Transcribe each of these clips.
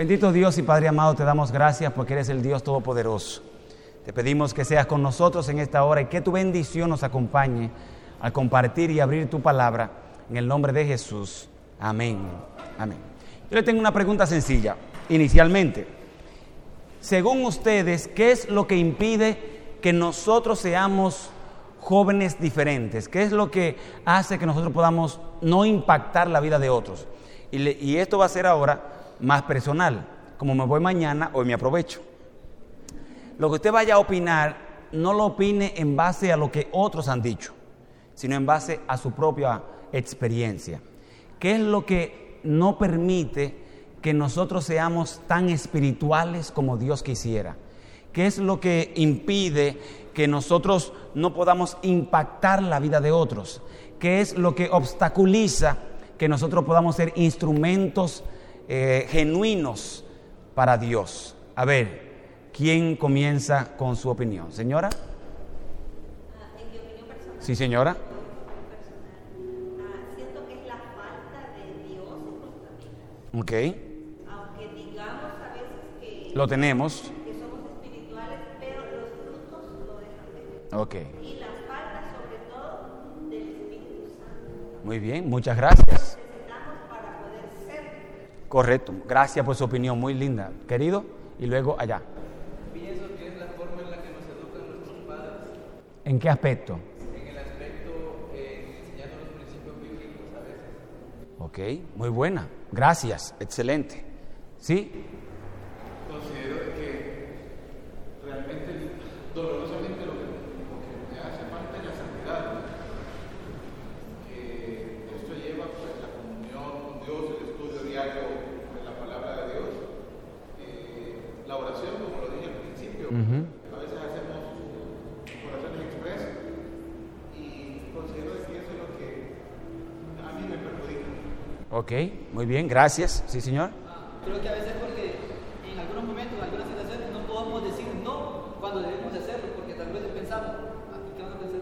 Bendito Dios y Padre amado, te damos gracias porque eres el Dios Todopoderoso. Te pedimos que seas con nosotros en esta hora y que tu bendición nos acompañe al compartir y abrir tu palabra en el nombre de Jesús. Amén. Amén. Yo le tengo una pregunta sencilla, inicialmente. Según ustedes, ¿qué es lo que impide que nosotros seamos jóvenes diferentes? ¿Qué es lo que hace que nosotros podamos no impactar la vida de otros? Y, y esto va a ser ahora más personal. Como me voy mañana, hoy me aprovecho. Lo que usted vaya a opinar, no lo opine en base a lo que otros han dicho, sino en base a su propia experiencia. ¿Qué es lo que no permite que nosotros seamos tan espirituales como Dios quisiera? ¿Qué es lo que impide que nosotros no podamos impactar la vida de otros? ¿Qué es lo que obstaculiza que nosotros podamos ser instrumentos eh, genuinos para Dios? A ver, ¿quién comienza con su opinión? ¿Señora? En mi opinión personal, Sí, señora. ah, siento que es la falta de Dios en nuestra vida. Ok, Aunque digamos a veces que, lo tenemos. que somos espirituales, pero los frutos lo dejan de ver. Ok, Y la falta sobre todo del Espíritu Santo. muy bien, muchas gracias. Correcto, gracias por su opinión, muy linda. Querido, y luego allá. Pienso que es la forma en la que nos educan nuestros padres, ¿En qué aspecto? en el aspecto enseñando los principios bíblicos a veces. Ok, muy buena, gracias, excelente. ¿Sí? Considero de que realmente, dolorosamente, lo que, lo que me hace falta es la santidad. Que esto lleva pues la comunión con Dios, el estudio diario de la palabra de Dios, eh, la oración, como lo dije al principio. A veces hacemos oraciones expresas y considero de que eso es lo que a mí me perjudica. Ok, muy bien, gracias. ¿Sí, señor? Creo que a veces porque en algunos momentos, en algunas situaciones, no podemos decir no cuando debemos de hacerlo, porque tal vez pensamos, "Ah, ¿qué van a pensar?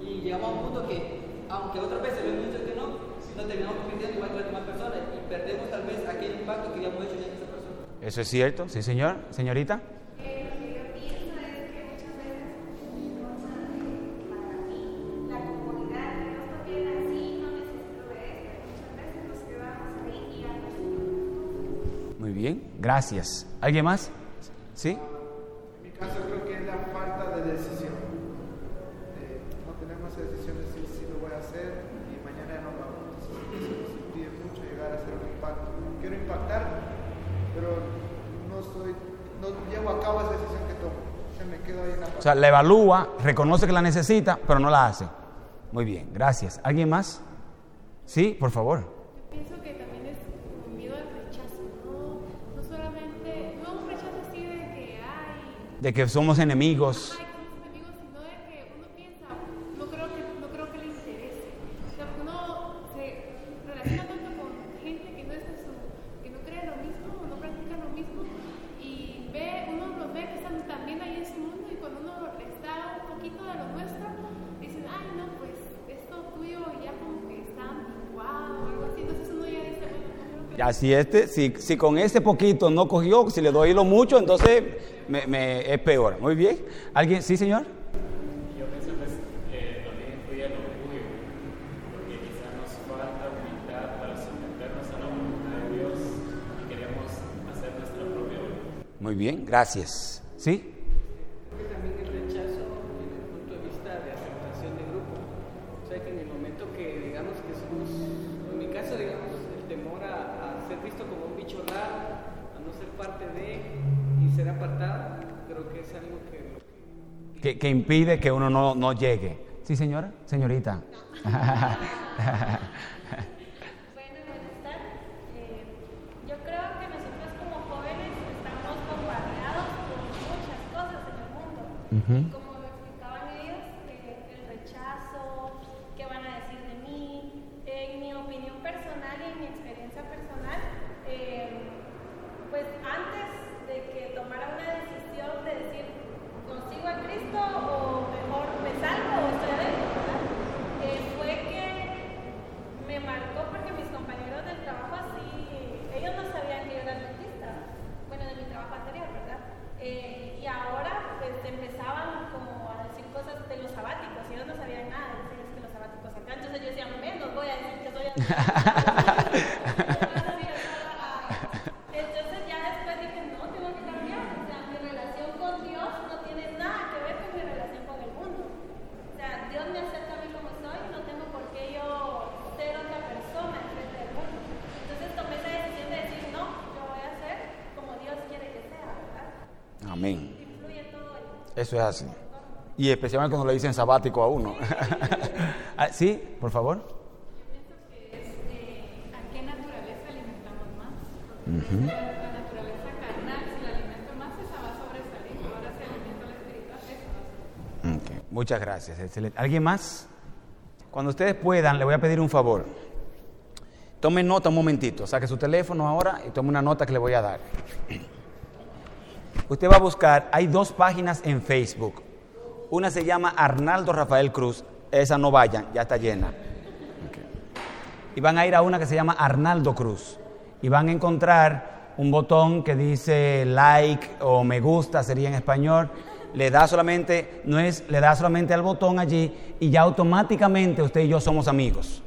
Y llegamos a un punto que, aunque otras veces le hemos dicho que no, nos terminamos convirtiendo igual que las demás personas y perdemos tal vez aquel impacto que habíamos hecho ya en esa persona. Eso es cierto, sí, señor. Señorita. Gracias. ¿Alguien más? ¿Sí? En mi caso creo que es la falta de decisión. Eh, no tenemos esa decisión de decir si lo voy a hacer y mañana no lo hago. Entonces, eso impide mucho llegar a hacer un impacto. Quiero impactar, pero no estoy, no llevo a cabo esa decisión que tomo. Se me quedo ahí en la O sea, la evalúa, reconoce que la necesita, pero no la hace. Muy bien, gracias. ¿Alguien más? Sí, por favor. De que somos enemigos. hay somos enemigos, sino de que uno piensa, no creo que, no creo que le interese. O sea, uno se relaciona tanto con gente que no es de su, que no cree lo mismo o no practica lo mismo y ve, uno los ve que están también ahí en su mundo y cuando uno les da un poquito de lo nuestro, dicen, ay no, pues esto tuyo ya como que está anticuado o algo así, entonces uno ya dice, bueno, no creo que Ya si este, si, si con ese poquito no cogió, si le doy lo mucho, entonces me, me- es peor. Muy bien. ¿Alguien? Sí, señor. Yo pienso pues eh, también influye el orgullo, porque quizás nos falta humildad para someternos a la voluntad de Dios y queremos hacer nuestra propia voluntad. Muy bien, gracias. ¿Sí? Que, impide que uno no, no llegue. Sí, señora. Señorita. Bueno, buenas tardes. Eh, yo creo que nosotros como jóvenes estamos bombardeados por muchas cosas en el mundo. Y como lo explicaban ellos, eh, el rechazo, qué van a decir de mí. En mi opinión personal y en mi experiencia personal, eh, pues antes de que tomara una decisión de decir, ¿consigo a Cristo o mejor me salgo o estoy adentro? ¿verdad? Eh, fue que me marcó porque mis compañeros del trabajo así, ellos no sabían que yo era adventista. Entonces ya después dije, no, tengo que cambiar. O sea, mi relación con Dios no tiene nada que ver con mi relación con el mundo. O sea, Dios me acepta a mí como soy y no tengo por qué yo ser otra persona en frente del mundo. Entonces tomé esa decisión de decir, no, yo voy a ser como Dios quiere que sea, ¿verdad? Amén. Influye todo el Eso es así. Y especialmente cuando le dicen sabático a uno. Ah, sí, por favor. Pienso que es eh, a qué naturaleza alimentamos más. Porque La naturaleza carnal, si la alimento más, esa va a sobresalir. Ahora si alimento la espiritual, eso va a Muchas gracias, excelente. ¿Alguien más? Cuando ustedes puedan, le voy a pedir un favor. Tomen nota un momentito, saque su teléfono ahora y tome una nota que le voy a dar. Usted va a buscar, hay dos páginas en Facebook. Una se llama Arnaldo Rafael Cruz, esa no vayan, ya está llena. Y van a ir a una que se llama Arnaldo Cruz. Y van a encontrar un botón que dice like o me gusta, sería en español. Le da solamente, no es, le da solamente al botón allí y ya automáticamente usted y yo somos amigos.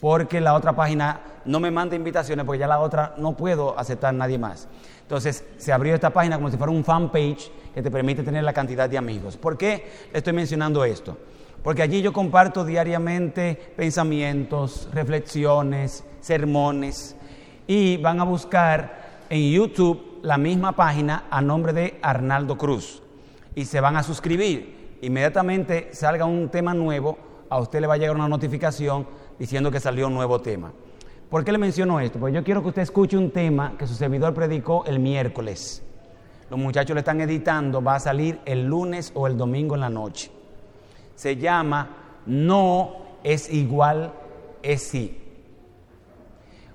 Porque la otra página no me manda invitaciones porque ya la otra no puedo aceptar nadie más. Entonces se abrió esta página como si fuera un fanpage que te permite tener la cantidad de amigos. ¿Por qué estoy mencionando esto? Porque allí yo comparto diariamente pensamientos, reflexiones, sermones y van a buscar en YouTube la misma página a nombre de Arnaldo Cruz y se van a suscribir. Inmediatamente salga un tema nuevo, a usted le va a llegar una notificación diciendo que salió un nuevo tema. ¿Por qué le menciono esto? Porque yo quiero que usted escuche un tema que su servidor predicó el miércoles. Los muchachos le están editando, va a salir el lunes o el domingo en la noche. Se llama No es igual, es sí.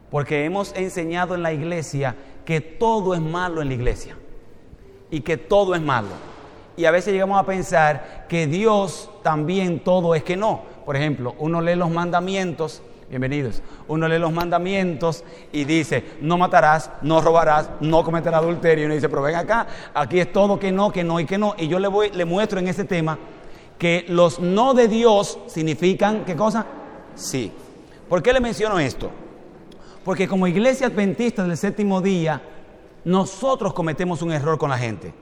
Porque hemos enseñado en la iglesia que todo es malo en la iglesia y que todo es malo. Y a veces llegamos a pensar que Dios también todo es que no. Por ejemplo, uno lee los mandamientos, bienvenidos, uno lee los mandamientos y dice, no matarás, no robarás, no cometerás adulterio. Y uno dice, pero ven acá, aquí es todo que no, que no y que no. Y yo le, voy, le muestro en ese tema que los no de Dios significan, ¿qué cosa? Sí. ¿Por qué le menciono esto? Porque como iglesia adventista del séptimo día, nosotros cometemos un error con la gente.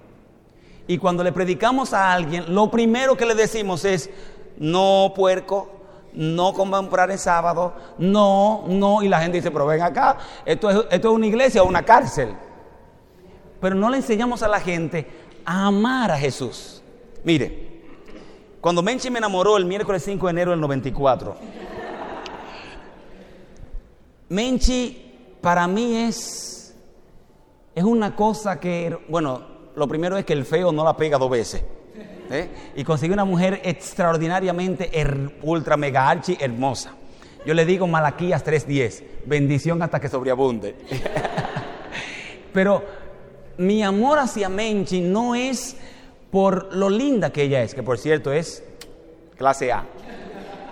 Y cuando le predicamos a alguien, lo primero que le decimos es, no puerco, no comprar en sábado, no, no. Y la gente dice, pero ven acá, esto es, esto es una iglesia o una cárcel. Pero no le enseñamos a la gente a amar a Jesús. Mire, cuando Menchi me enamoró el miércoles 5 de enero del 94, Menchi para mí es, es una cosa que, bueno, lo primero es que el feo no la pega dos veces. ¿Eh? Y consigue una mujer extraordinariamente ultra mega archi hermosa. Yo le digo Malaquías 3:10, bendición hasta que sobreabunde. Pero mi amor hacia Menchi no es por lo linda que ella es, que por cierto es clase A.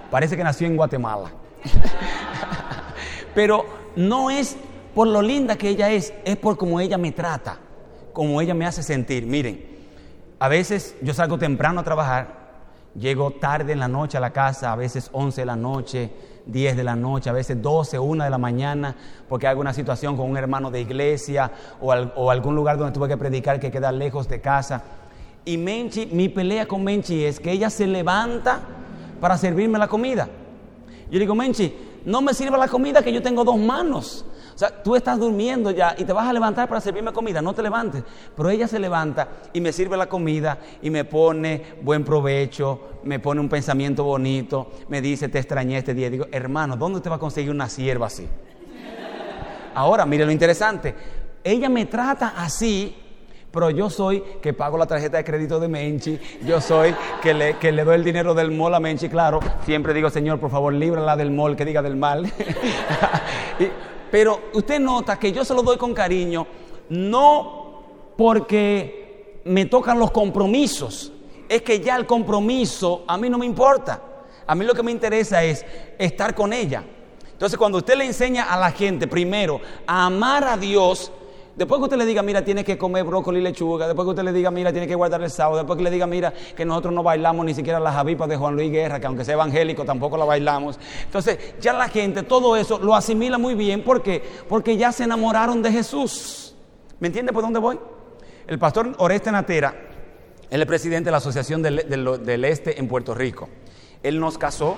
Parece que nació en Guatemala. Pero no es por lo linda que ella es, es por cómo ella me trata, cómo ella me hace sentir. Miren, a veces yo salgo temprano a trabajar, llego tarde en la noche a la casa, a veces 11 de la noche, 10 de la noche, a veces 12, 1 de la mañana, porque hay alguna situación con un hermano de iglesia o, o algún lugar donde tuve que predicar que queda lejos de casa. Y Menchi, mi pelea con Menchi es que ella se levanta para servirme la comida. Yo digo, Menchi, no me sirva la comida que yo tengo dos manos. Sea, tú estás durmiendo ya y te vas a levantar para servirme comida, no te levantes. Pero ella se levanta y me sirve la comida y me pone buen provecho, me pone un pensamiento bonito, me dice, te extrañé este día. Digo, hermano, ¿dónde te va a conseguir una sierva así? Ahora, mire lo interesante. Ella me trata así, pero yo soy que pago la tarjeta de crédito de Menchi, yo soy que le, que le doy el dinero del mall a Menchi, claro. Siempre digo, Señor, por favor, líbrala del mall, que diga del mal. Y- pero usted nota que yo se lo doy con cariño, no porque me tocan los compromisos, es que ya el compromiso a mí no me importa. A mí lo que me interesa es estar con ella. Entonces, cuando usted le enseña a la gente primero a amar a Dios, Después que usted le diga, mira, tiene que comer brócoli y lechuga, después que usted le diga, mira, tiene que guardar el sábado, después que le diga, mira, que nosotros no bailamos ni siquiera las avipas de Juan Luis Guerra, que aunque sea evangélico tampoco la bailamos. Entonces, ya la gente todo eso lo asimila muy bien porque porque ya se enamoraron de Jesús. ¿Me entiende por dónde voy? El pastor Oreste Natera, él es presidente de la Asociación del, del- del Este en Puerto Rico. Él nos casó,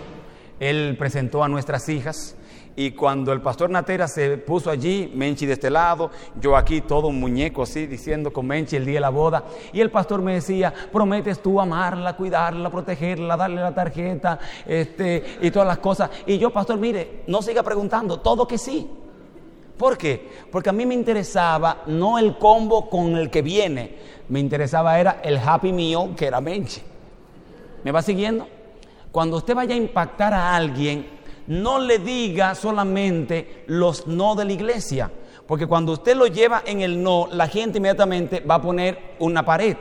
él presentó a nuestras hijas y cuando el pastor Natera se puso allí, Menchi de este lado, yo aquí todo un muñeco así diciendo con Menchi el día de la boda y el pastor me decía, prometes tú amarla, cuidarla, protegerla, darle la tarjeta este, y todas las cosas. Y yo, pastor, mire, no siga preguntando, todo que sí. ¿Por qué? Porque a mí me interesaba no el combo con el que viene, me interesaba era el Happy Meal que era Menchi. ¿Me va siguiendo? Cuando usted vaya a impactar a alguien, no le diga solamente los no de la iglesia, porque cuando usted lo lleva en el no, la gente inmediatamente va a poner una pared.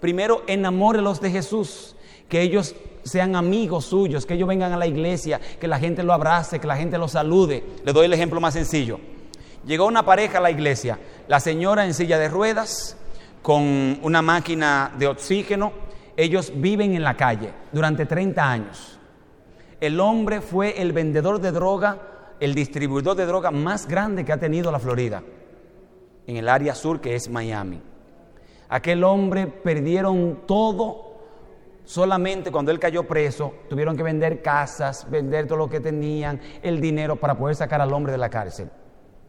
Primero, enamórelos de Jesús, que ellos sean amigos suyos, que ellos vengan a la iglesia, que la gente lo abrace, que la gente lo salude. Le doy el ejemplo más sencillo. Llegó una pareja a la iglesia, la señora en silla de ruedas, con una máquina de oxígeno, ellos viven en la calle durante 30 años. El hombre fue el vendedor de droga, el distribuidor de droga más grande que ha tenido la Florida, en el área sur que es Miami. Aquel hombre perdieron todo solamente cuando él cayó preso, tuvieron que vender casas, vender todo lo que tenían, el dinero para poder sacar al hombre de la cárcel.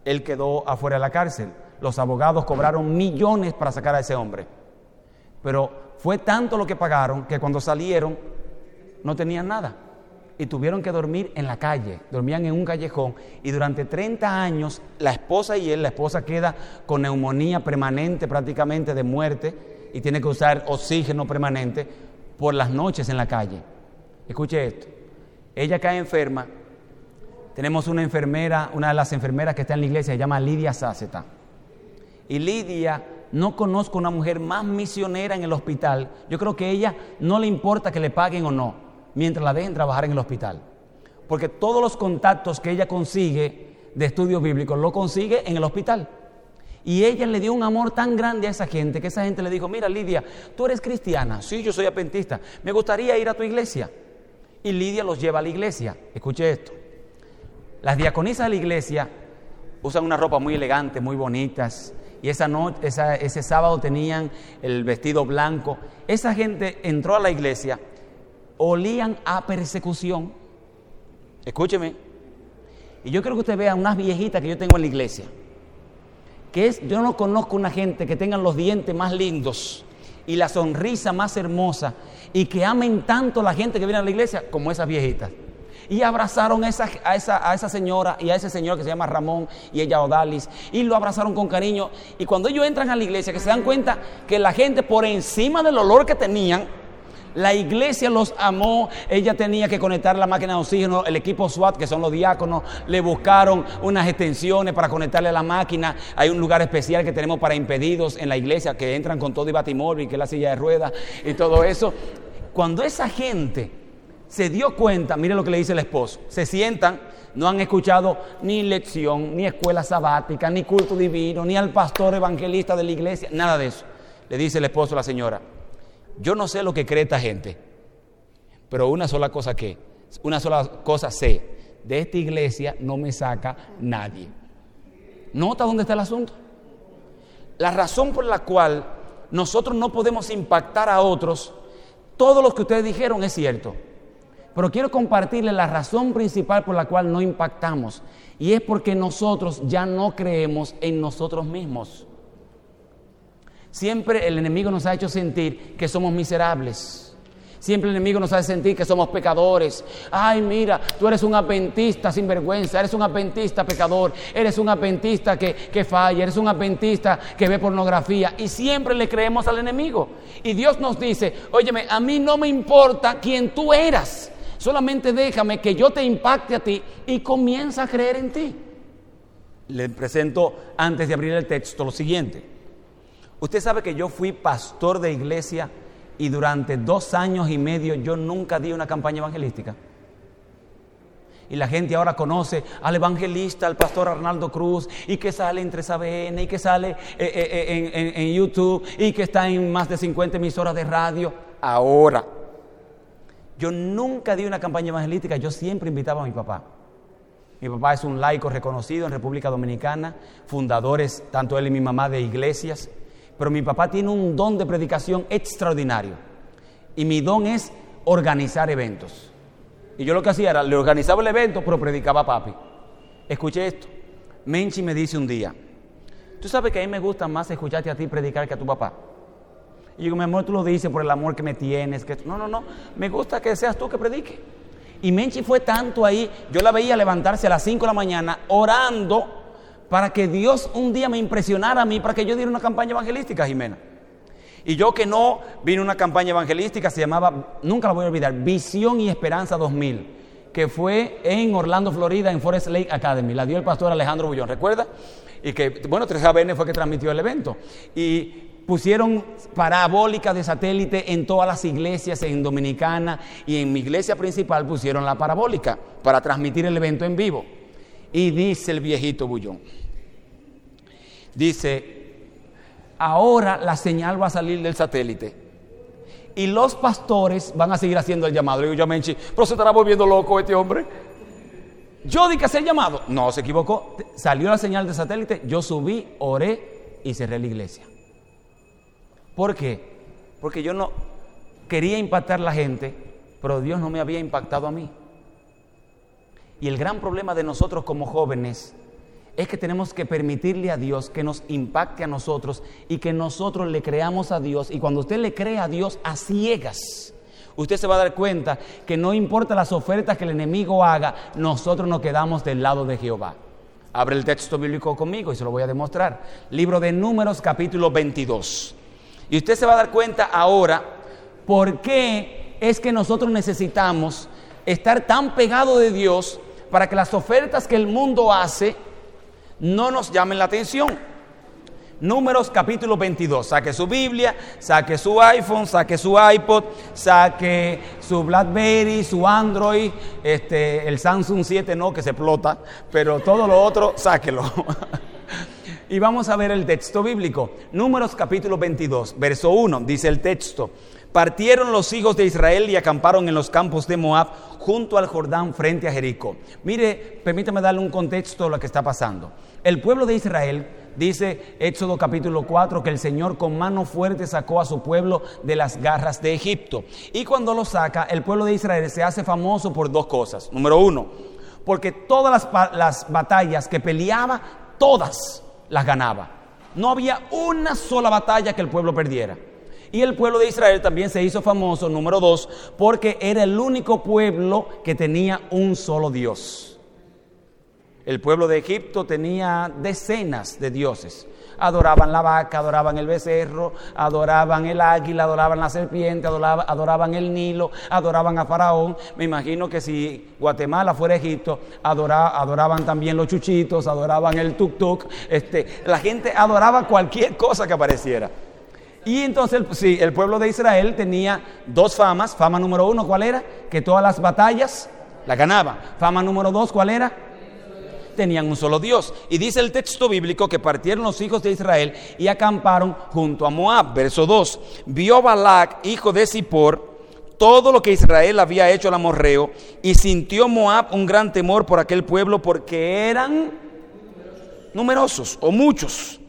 Él quedó afuera de la cárcel. Los abogados cobraron millones para sacar a ese hombre. Pero fue tanto lo que pagaron que cuando salieron no tenían nada. Y tuvieron que dormir en la calle, dormían en un callejón. Y durante 30 años la esposa y él, la esposa queda con neumonía permanente prácticamente de muerte y tiene que usar oxígeno permanente por las noches en la calle. Escuche esto. Ella cae enferma. Tenemos una enfermera, una de las enfermeras que está en la iglesia, se llama Lidia Sáceta. Y Lidia, no conozco una mujer más misionera en el hospital. Yo creo que a ella no le importa que le paguen o no, mientras la dejen trabajar en el hospital. Porque todos los contactos que ella consigue de estudios bíblicos lo consigue en el hospital. Y ella le dio un amor tan grande a esa gente que esa gente le dijo, mira Lidia, tú eres cristiana, sí, yo soy adventista, me gustaría ir a tu iglesia. Y Lidia los lleva a la iglesia. Escuche esto. Las diaconisas de la iglesia usan una ropa muy elegante, muy bonitas. Y esa noche, ese sábado tenían el vestido blanco. Esa gente entró a la iglesia, olían a persecución. Escúcheme. Y yo quiero que usted vea unas viejitas que yo tengo en la iglesia. Que es, yo no conozco una gente que tengan los dientes más lindos y la sonrisa más hermosa y que amen tanto a la gente que viene a la iglesia como esas viejitas. Y abrazaron a esa, a, esa, a esa señora y a ese señor que se llama Ramón y ella Odalis. Y lo abrazaron con cariño. Y cuando ellos entran a la iglesia, que se dan cuenta que la gente por encima del olor que tenían, la iglesia los amó, ella tenía que conectar la máquina de oxígeno, el equipo SWAT, que son los diáconos, le buscaron unas extensiones para conectarle a la máquina. Hay un lugar especial que tenemos para impedidos en la iglesia, que entran con todo y batimóvil, que es la silla de ruedas y todo eso. Cuando esa gente se dio cuenta, mire lo que le dice el esposo, se sientan, no han escuchado ni lección, ni escuela sabática, ni culto divino, ni al pastor evangelista de la iglesia, nada de eso. Le dice el esposo a la señora, yo no sé lo que cree esta gente, pero una sola cosa que, una sola cosa sé, de esta iglesia no me saca nadie. ¿Nota dónde está el asunto? La razón por la cual nosotros no podemos impactar a otros, todo lo que ustedes dijeron es cierto. Pero quiero compartirles la razón principal por la cual no impactamos. Y es porque nosotros ya no creemos en nosotros mismos. Siempre el enemigo nos ha hecho sentir que somos miserables. Siempre el enemigo nos hace sentir que somos pecadores. Ay, mira, tú eres un adventista sin vergüenza, eres un adventista pecador, eres un adventista que, que falla, eres un adventista que ve pornografía. Y siempre le creemos al enemigo. Y Dios nos dice, óyeme, a mí no me importa quién tú eras. Solamente déjame que yo te impacte a ti y comienza a creer en ti. Le presento, antes de abrir el texto, lo siguiente. Usted sabe que yo fui pastor de iglesia y durante dos años y medio yo nunca di una campaña evangelística. Y la gente ahora conoce al evangelista, al pastor Arnaldo Cruz, y que sale en 3ABN, y que sale eh, eh, eh, en- en YouTube, y que está en más de 50 emisoras de radio. Ahora, yo nunca di una campaña evangelística, yo siempre invitaba a mi papá. Mi papá es un laico reconocido en República Dominicana, fundadores, tanto él y mi mamá, de iglesias. Pero mi papá tiene un don de predicación extraordinario. Y mi don es organizar eventos. Y yo lo que hacía era, le organizaba el evento, pero predicaba a papi. Escuché esto. Menchi me dice un día, tú sabes que a mí me gusta más escucharte a ti predicar que a tu papá. Y yo mi amor, tú lo dices por el amor que me tienes. Que... No, no, no. Me gusta que seas tú que predique. Y Menchi fue tanto ahí. Yo la veía levantarse a las 5 de la mañana orando para que Dios un día me impresionara a mí, para que yo diera una campaña evangelística, Jimena. Y yo que no vine una campaña evangelística, se llamaba, nunca la voy a olvidar, Visión y Esperanza 2000, que fue en Orlando, Florida, en Forest Lake Academy. La dio el pastor Alejandro Bullón, ¿recuerda? Y que, bueno, 3ABN fue que transmitió el evento. Y pusieron parabólica de satélite en todas las iglesias en Dominicana y en mi iglesia principal pusieron la parabólica para transmitir el evento en vivo. Y dice el viejito Bullón, dice, ahora la señal va a salir del satélite. Y los pastores van a seguir haciendo el llamado. Le digo yo Menchi, pero se estará volviendo loco este hombre. Yo di que hacer llamado. No, se equivocó. Salió la señal del satélite, yo subí, oré y cerré la iglesia. ¿Por qué? Porque yo no quería impactar a la gente, pero Dios no me había impactado a mí. Y el gran problema de nosotros como jóvenes es que tenemos que permitirle a Dios que nos impacte a nosotros y que nosotros le creamos a Dios. Y cuando usted le cree a Dios a ciegas, usted se va a dar cuenta que no importa las ofertas que el enemigo haga, nosotros nos quedamos del lado de Jehová. Abre el texto bíblico conmigo y se lo voy a demostrar. Libro de Números capítulo 22. Y usted se va a dar cuenta ahora por qué es que nosotros necesitamos estar tan pegados de Dios para que las ofertas que el mundo hace no nos llamen la atención. Números capítulo 22. Saque su Biblia, saque su iPhone, saque su iPod, saque su BlackBerry, su Android, este, el Samsung 7 no, que se explota, pero todo lo otro, sáquelo. y vamos a ver el texto bíblico. Números capítulo 22, verso 1, dice el texto. Partieron los hijos de Israel y acamparon en los campos de Moab junto al Jordán frente a Jericó. Mire, permítame darle un contexto de lo que está pasando. El pueblo de Israel, dice Éxodo capítulo 4, que el Señor con mano fuerte sacó a su pueblo de las garras de Egipto. Y cuando lo saca, el pueblo de Israel se hace famoso por dos cosas. Número uno, porque todas las, las batallas que peleaba, todas las ganaba. No había una sola batalla que el pueblo perdiera. Y el pueblo de Israel también se hizo famoso, número dos, porque era el único pueblo que tenía un solo Dios. El pueblo de Egipto tenía decenas de dioses. Adoraban la vaca, adoraban el becerro, adoraban el águila, adoraban la serpiente, adoraban, el Nilo, adoraban a Faraón. Me imagino que si Guatemala fuera Egipto, adora, adoraban también los chuchitos, adoraban el tuk-tuk. Este, la gente adoraba cualquier cosa que apareciera. Y entonces, sí, el pueblo de Israel tenía dos famas. Fama número uno, ¿cuál era? Que todas las batallas la ganaba. Fama número dos, ¿cuál era? Tenían un solo Dios. Y dice el texto bíblico que partieron los hijos de Israel y acamparon junto a Moab. Verso 2. Vio Balac, hijo de Zippor, todo lo que Israel había hecho al amorreo y sintió Moab un gran temor por aquel pueblo porque eran numerosos o muchos.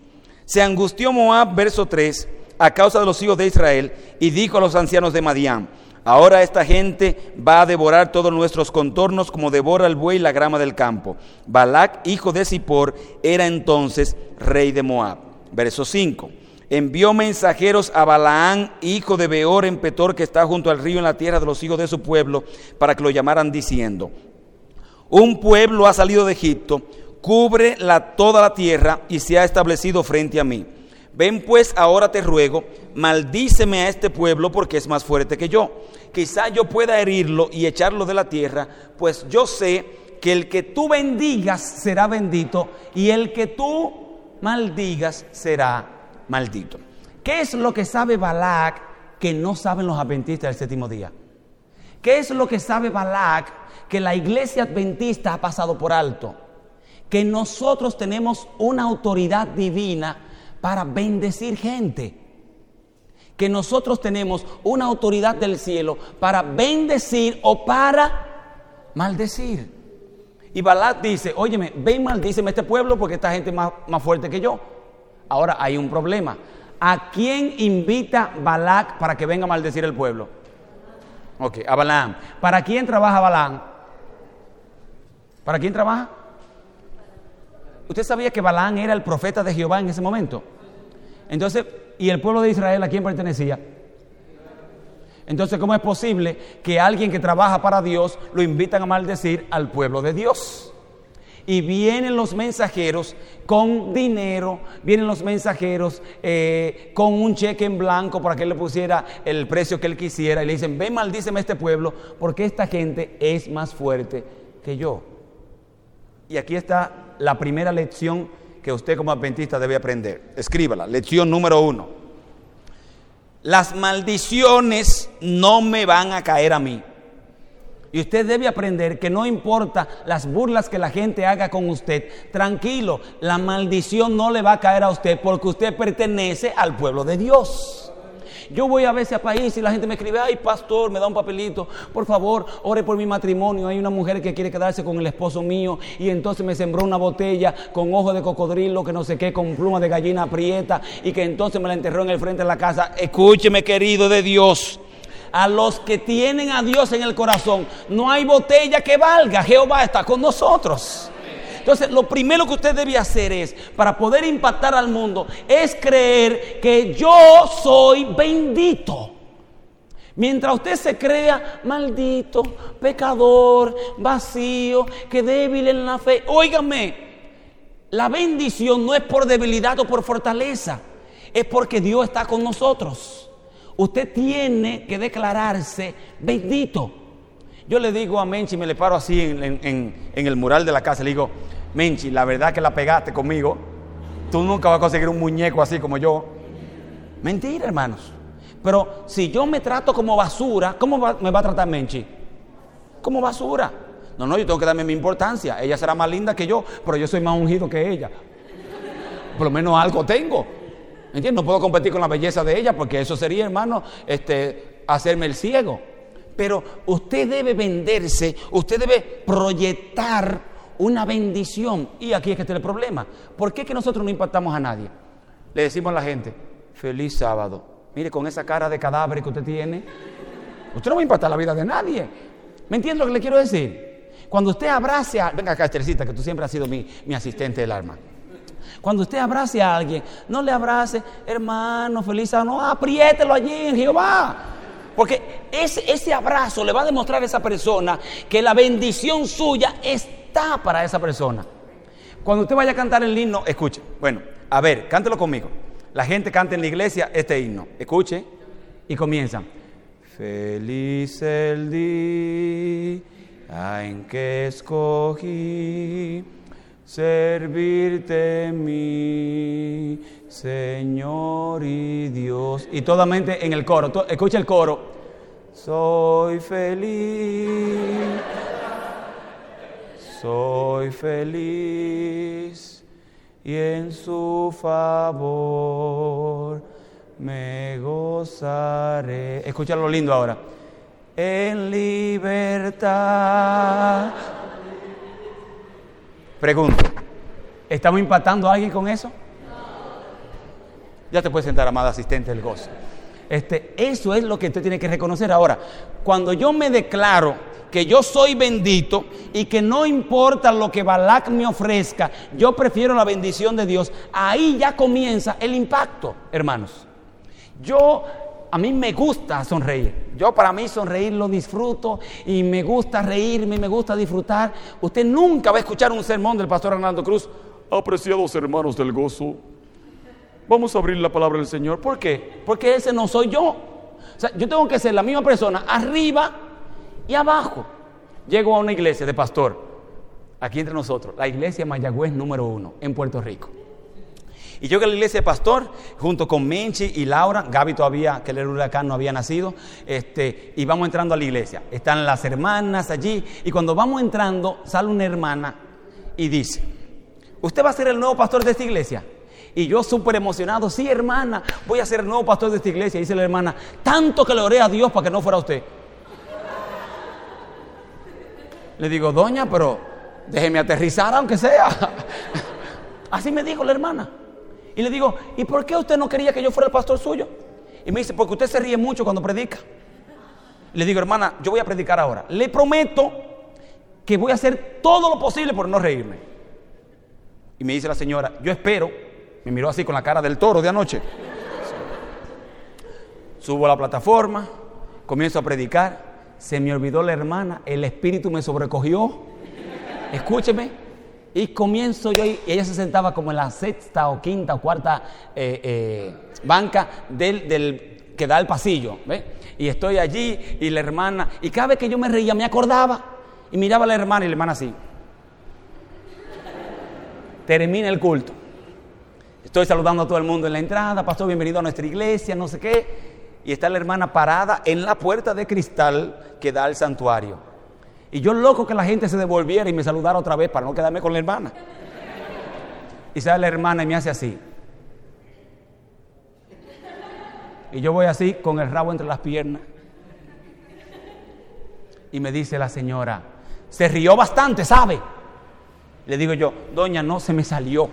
Se angustió Moab, verso 3 a causa de los hijos de Israel, y dijo a los ancianos de Madián, ahora esta gente va a devorar todos nuestros contornos como devora el buey la grama del campo. Balac, hijo de Zippor, era entonces rey de Moab. Verso 5. Envió mensajeros a Balaán, hijo de Beor en Petor, que está junto al río en la tierra de los hijos de su pueblo, para que lo llamaran diciendo, un pueblo ha salido de Egipto, cubre la, toda la tierra y se ha establecido frente a mí. Ven pues ahora te ruego, maldíceme a este pueblo porque es más fuerte que yo. Quizá yo pueda herirlo y echarlo de la tierra, pues yo sé que el que tú bendigas será bendito y el que tú maldigas será maldito. ¿Qué es lo que sabe Balac que no saben los adventistas del séptimo día? ¿Qué es lo que sabe Balac que la iglesia adventista ha pasado por alto? Que nosotros tenemos una autoridad divina para bendecir gente. Que nosotros tenemos una autoridad del cielo para bendecir o para maldecir. Y Balac dice, óyeme, ven maldíceme este pueblo porque esta gente es más, más fuerte que yo. Ahora hay un problema. ¿A quién invita Balac para que venga a maldecir el pueblo? Ok, a Balaam. ¿Para quién trabaja Balaam? ¿Para quién trabaja? ¿Usted sabía que Balaam era el profeta de Jehová en ese momento? Entonces, ¿y el pueblo de Israel a quién pertenecía? Entonces, ¿cómo es posible que alguien que trabaja para Dios lo invitan a maldecir al pueblo de Dios? Y vienen los mensajeros con dinero, vienen los mensajeros eh, con un cheque en blanco para que él le pusiera el precio que él quisiera y le dicen, ven maldíceme a este pueblo porque esta gente es más fuerte que yo. Y aquí está la primera lección que usted como adventista debe aprender. Escríbala, lección número uno. Las maldiciones no me van a caer a mí. Y usted debe aprender que no importa las burlas que la gente haga con usted, tranquilo, la maldición no le va a caer a usted porque usted pertenece al pueblo de Dios. Yo voy a veces a país y la gente me escribe, ay pastor, me da un papelito, por favor, ore por mi matrimonio. Hay una mujer que quiere quedarse con el esposo mío y entonces me sembró una botella con ojo de cocodrilo, que no sé qué, con pluma de gallina aprieta y que entonces me la enterró en el frente de la casa. Escúcheme querido de Dios. A los que tienen a Dios en el corazón, no hay botella que valga. Jehová está con nosotros. Entonces, lo primero que usted debe hacer es, para poder impactar al mundo, es creer que yo soy bendito. Mientras usted se crea maldito, pecador, vacío, que débil en la fe, óigame, la bendición no es por debilidad o por fortaleza, es porque Dios está con nosotros. Usted tiene que declararse bendito. Yo le digo a Menchi, me le paro así en- en el mural de la casa, le digo, Menchi, la verdad que la pegaste conmigo, tú nunca vas a conseguir un muñeco así como yo. Mentira, hermanos. Pero si yo me trato como basura, ¿cómo va- me va a tratar Menchi? Como basura. No, no, yo tengo que darme mi importancia. Ella será más linda que yo, pero yo soy más ungido que ella. Por lo menos algo tengo. ¿Entiendes? No puedo competir con la belleza de ella porque eso sería, hermano, este, hacerme el ciego. Pero usted debe venderse, usted debe proyectar una bendición. Y aquí es que está el problema. ¿Por qué que nosotros no impactamos a nadie? Le decimos a la gente, feliz sábado. Mire, con esa cara de cadáver que usted tiene, usted no va a impactar la vida de nadie. ¿Me entiende lo que le quiero decir? Cuando usted abrace a... Venga acá, que tú siempre has sido mi, mi asistente del alma. Cuando usted abrace a alguien, no le abrace, hermano, feliz sábado, no, apriételo allí en Jehová. Porque ese, ese abrazo le va a demostrar a esa persona que la bendición suya para esa persona. Cuando usted vaya a cantar el himno, escuche. Bueno, a ver, cántelo conmigo. La gente canta en la iglesia este himno. Escuche y comienza. Feliz el día en que escogí servirte mi Señor y Dios. Y totalmente en el coro. Escucha el coro. Soy feliz. Soy feliz y en su favor me gozaré. Escucha lo lindo ahora. En libertad. Pregunto, ¿estamos impactando a alguien con eso? Ya te puedes sentar, amada asistente del gozo. Este, eso es lo que usted tiene que reconocer ahora. Cuando yo me declaro que yo soy bendito y que no importa lo que Balak me ofrezca, yo prefiero la bendición de Dios, ahí ya comienza el impacto, hermanos. Yo, a mí me gusta sonreír. Yo para mí sonreír lo disfruto y me gusta reírme, me gusta disfrutar. Usted nunca va a escuchar un sermón del pastor Arnaldo Cruz. Apreciados hermanos del gozo, vamos a abrir la palabra del Señor. ¿Por qué? Porque ese no soy yo. O sea, yo tengo que ser la misma persona arriba y abajo. Llego a una iglesia de pastor, aquí entre nosotros, la iglesia Mayagüez número uno, en Puerto Rico. Y yo que la iglesia de pastor, junto con Menchi y Laura, Gaby todavía, que el huracán no había nacido, este, y vamos entrando a la iglesia. Están las hermanas allí, y cuando vamos entrando, sale una hermana y dice, ¿usted va a ser el nuevo pastor de esta iglesia? Y yo súper emocionado, sí hermana, voy a ser el nuevo pastor de esta iglesia. Y dice la hermana, tanto que le oré a Dios para que no fuera usted. Le digo, doña, pero déjeme aterrizar aunque sea. Así me dijo la hermana. Y le digo, ¿y por qué usted no quería que yo fuera el pastor suyo? Y me dice, porque usted se ríe mucho cuando predica. Le digo, hermana, yo voy a predicar ahora. Le prometo que voy a hacer todo lo posible por no reírme. Y me dice la señora, yo espero, me miró así con la cara del toro de anoche. Subo a la plataforma, comienzo a predicar, se me olvidó la hermana, el espíritu me sobrecogió. Escúcheme, y comienzo yo, y ella se sentaba como en la sexta o quinta o cuarta eh, eh, banca del, del, que da el pasillo. ¿ve? Y estoy allí y la hermana, y cada vez que yo me reía me acordaba y miraba a la hermana y la hermana así. Termina el culto. Estoy saludando a todo el mundo en la entrada, pastor, bienvenido a nuestra iglesia, no sé qué. Y está la hermana parada en la puerta de cristal que da al santuario. Y yo loco que la gente se devolviera y me saludara otra vez para no quedarme con la hermana. Y sale la hermana y me hace así. Y yo voy así con el rabo entre las piernas. Y me dice la señora, se rió bastante, ¿sabe? Le digo yo, doña, no se me salió.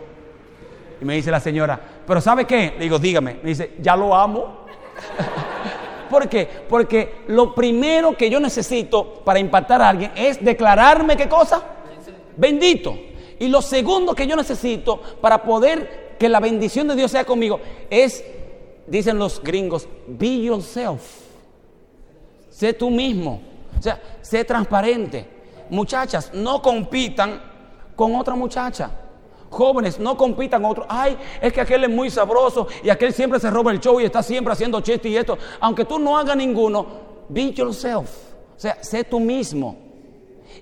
Y me dice la señora, pero ¿sabe qué? Le digo, dígame. Me dice, ya lo amo. ¿Por qué? Porque lo primero que yo necesito para impactar a alguien es declararme qué cosa? Bendito. Y lo segundo que yo necesito para poder que la bendición de Dios sea conmigo es, dicen los gringos, be yourself. Sé tú mismo. O sea, sé transparente. Muchachas, no compitan con otra muchacha. Jóvenes, no compitan con otro. Ay, es que aquel es muy sabroso y aquel siempre se roba el show y está siempre haciendo chistes y esto. Aunque tú no hagas ninguno, be yourself. O sea, sé tú mismo.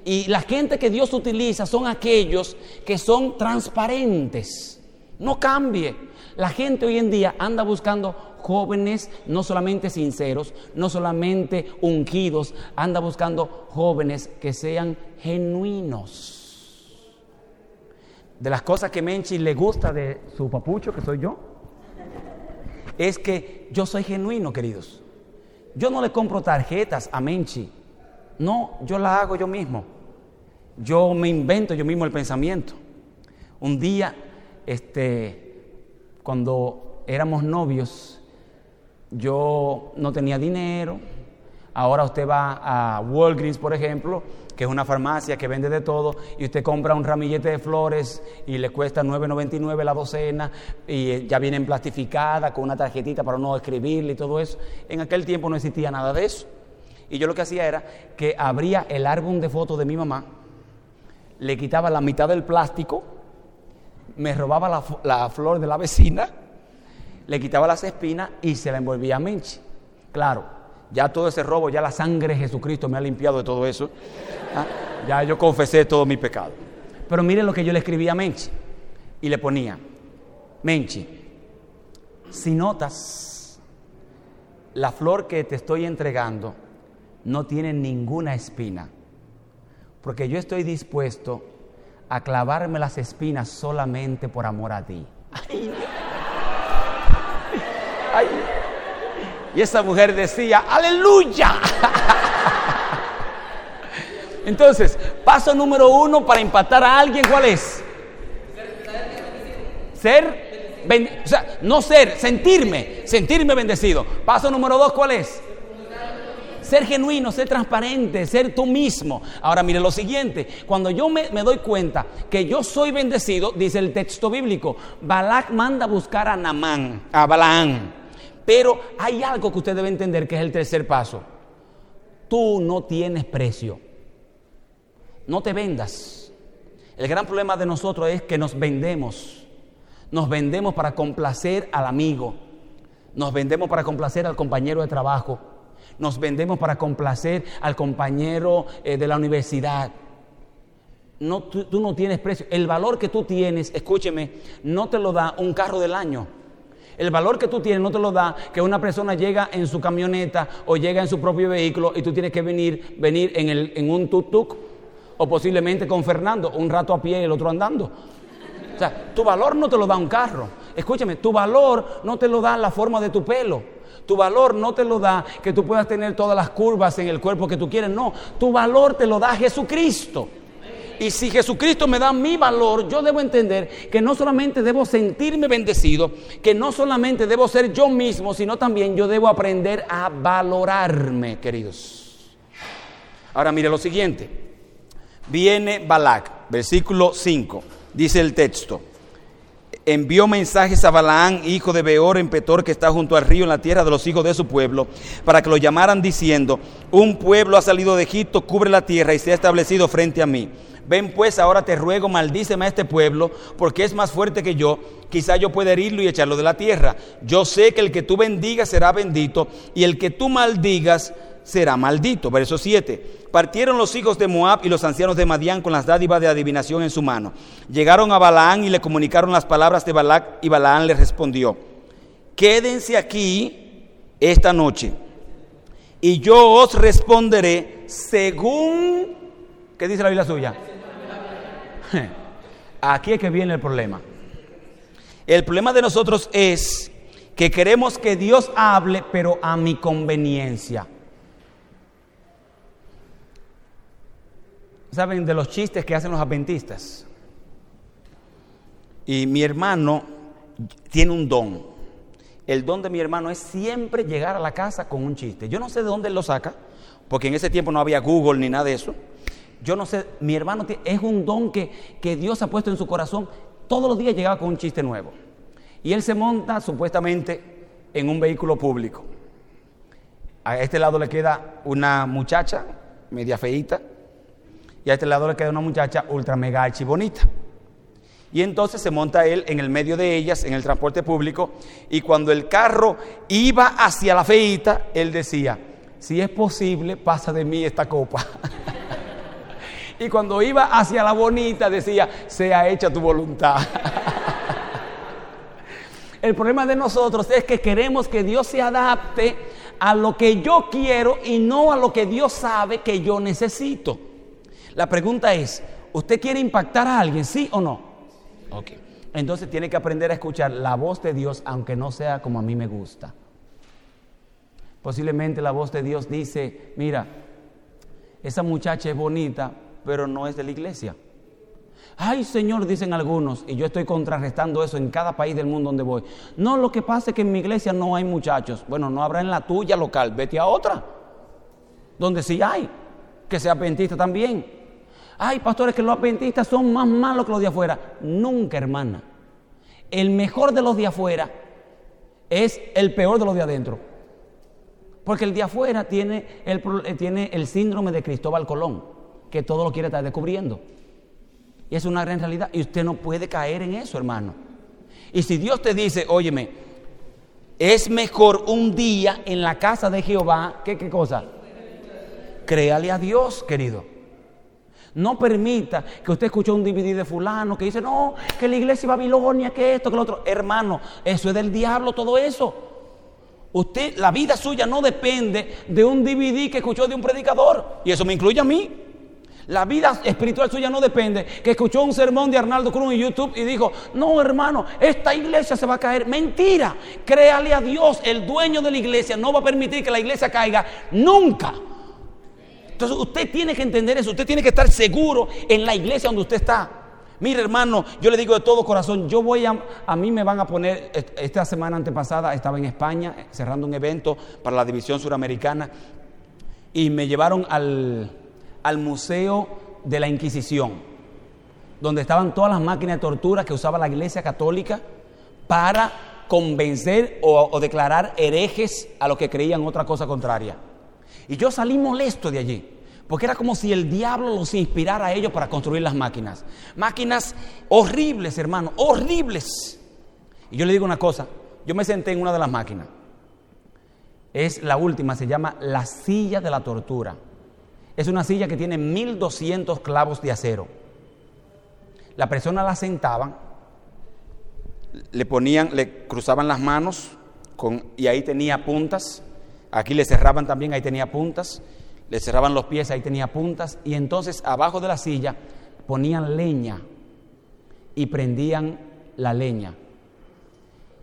Y la gente que Dios utiliza son aquellos que son transparentes. No cambie. La gente hoy en día anda buscando jóvenes no solamente sinceros, no solamente ungidos, anda buscando jóvenes que sean genuinos. De las cosas que Menchi le gusta de su papucho, que soy yo, es que yo soy genuino, queridos. Yo no le compro tarjetas a Menchi. No, yo la hago yo mismo. Yo me invento yo mismo el pensamiento. Un día, este, cuando éramos novios, yo no tenía dinero. Ahora usted va a Walgreens, por ejemplo, que es una farmacia que vende de todo, y usted compra un ramillete de flores y le cuesta 9.99 la docena, y ya vienen plastificadas con una tarjetita para no escribirle y todo eso. En aquel tiempo no existía nada de eso. Y yo lo que hacía era que abría el álbum de fotos de mi mamá, le quitaba la mitad del plástico, me robaba la, la flor de la vecina, le quitaba las espinas y se la envolvía a Menchi. Claro, ya todo ese robo, ya la sangre de Jesucristo me ha limpiado de todo eso. ¿Ah? Ya yo confesé todo mi pecado. Pero miren lo que yo le escribí a Menchi. Y le ponía, Menchi, si notas, la flor que te estoy entregando no tiene ninguna espina. Porque yo estoy dispuesto a clavarme las espinas solamente por amor a ti. Ay, ay. Y esa mujer decía, aleluya. Entonces, paso número uno para impactar a alguien, ¿cuál es? Ser, ben, o sea, no ser, sentirme, sentirme bendecido. Paso número dos, ¿cuál es? Ser genuino, ser transparente, ser tú mismo. Ahora mire lo siguiente, cuando yo me, me, doy cuenta que yo soy bendecido, dice el texto bíblico, Balak manda a buscar a Namán, a Balaán. Pero hay algo que usted debe entender que es el tercer paso. Tú no tienes precio. No te vendas. El gran problema de nosotros es que nos vendemos. Nos vendemos para complacer al amigo. Nos vendemos para complacer al compañero de trabajo. Nos vendemos para complacer al compañero eh, de la universidad. tú no tienes precio. El valor que tú tienes, escúcheme, no te lo da un carro del año. El valor que tú tienes no te lo da que una persona llega en su camioneta o llega en su propio vehículo y tú tienes que venir, venir en, el, en un tuk-tuk o posiblemente con Fernando, un rato a pie y el otro andando. O sea, tu valor no te lo da un carro. Escúchame, tu valor no te lo da la forma de tu pelo. Tu valor no te lo da que tú puedas tener todas las curvas en el cuerpo que tú quieres. No, tu valor te lo da Jesucristo. Y si Jesucristo me da mi valor, yo debo entender que no solamente debo sentirme bendecido, que no solamente debo ser yo mismo, sino también yo debo aprender a valorarme, queridos. Ahora mire lo siguiente. Viene Balac, versículo 5, dice el texto. Envió mensajes a Balaán, hijo de Beor, en Petor, que está junto al río, en la tierra de los hijos de su pueblo, para que lo llamaran diciendo, un pueblo ha salido de Egipto, cubre la tierra y se ha establecido frente a mí. Ven pues, ahora te ruego, maldíceme a este pueblo, porque es más fuerte que yo. Quizá yo pueda herirlo y echarlo de la tierra. Yo sé que el que tú bendigas será bendito, y el que tú maldigas será maldito. Verso 7. Partieron los hijos de Moab y los ancianos de Madián con las dádivas de adivinación en su mano. Llegaron a Balaán y le comunicaron las palabras de Balac, y Balaán le respondió: Quédense aquí esta noche, y yo os responderé según. ¿Qué dice la Biblia suya? Aquí es que viene el problema. El problema de nosotros es que queremos que Dios hable, pero a mi conveniencia. ¿Saben de los chistes que hacen los adventistas? Y mi hermano tiene un don. El don de mi hermano es siempre llegar a la casa con un chiste. Yo no sé de dónde él lo saca, porque en ese tiempo no había Google ni nada de eso. Yo no sé, mi hermano es un don que, que Dios ha puesto en su corazón. Todos los días llegaba con un chiste nuevo. Y él se monta supuestamente en un vehículo público. A este lado le queda una muchacha media feíta y a este lado le queda una muchacha ultra mega archi bonita. Y entonces se monta él en el medio de ellas, en el transporte público, y cuando el carro iba hacia la feíta, él decía, si es posible, pasa de mí esta copa. y cuando iba hacia la bonita, decía, sea hecha tu voluntad. El problema de nosotros es que queremos que Dios se adapte a lo que yo quiero y no a lo que Dios sabe que yo necesito. La pregunta es, ¿usted quiere impactar a alguien, sí o no? Ok. Entonces tiene que aprender a escuchar la voz de Dios aunque no sea como a mí me gusta. Posiblemente la voz de Dios dice, mira, esa muchacha es bonita, pero no es de la iglesia. Ay, Señor, dicen algunos, y yo estoy contrarrestando eso en cada país del mundo donde voy. No, lo que pasa es que en mi iglesia no hay muchachos. Bueno, no habrá en la tuya local, vete a otra, donde sí hay, que sea adventista también. Ay, pastores, que los adventistas son más malos que los de afuera. Nunca, hermana. El mejor de los de afuera es el peor de los de adentro. Porque el de afuera tiene el, eh, tiene el síndrome de Cristóbal Colón, que todo lo quiere estar descubriendo. Y es una gran realidad. Y usted no puede caer en eso, hermano. Y si Dios te dice, óyeme, es mejor un día en la casa de Jehová, ¿qué, qué cosa? Créale a Dios, querido. No permita que usted escuche un DVD de fulano que dice, no, que la iglesia de Babilonia, que esto, que lo otro. Hermano, eso es del diablo, todo eso. Usted, la vida suya no depende de un DVD que escuchó de un predicador. Y eso me incluye a mí. La vida espiritual suya no depende que escuchó un sermón de Arnaldo Cruz en YouTube y dijo, no hermano, esta iglesia se va a caer. Mentira, créale a Dios, el dueño de la iglesia no va a permitir que la iglesia caiga nunca. Entonces usted tiene que entender eso, usted tiene que estar seguro en la iglesia donde usted está. Mire hermano, yo le digo de todo corazón, yo voy a, a mí me van a poner, est- esta semana antepasada estaba en España eh, cerrando un evento para la división suramericana y me llevaron al, al Museo de la Inquisición, donde estaban todas las máquinas de tortura que usaba la Iglesia Católica para convencer o declarar herejes a los que creían otra cosa contraria. Y yo salí molesto de allí, porque era como si el diablo los inspirara a ellos para construir las máquinas. Máquinas horribles, hermano, horribles. Y yo le digo una cosa, yo me senté en una de las máquinas. Es la última, se llama la silla de la tortura. Es una silla que tiene 1200 clavos de acero. La persona la sentaban, le ponían, le cruzaban las manos y ahí tenía puntas. Aquí le cerraban también, ahí tenía puntas. Le cerraban los pies, ahí tenía puntas. Y entonces abajo de la silla ponían leña y prendían la leña.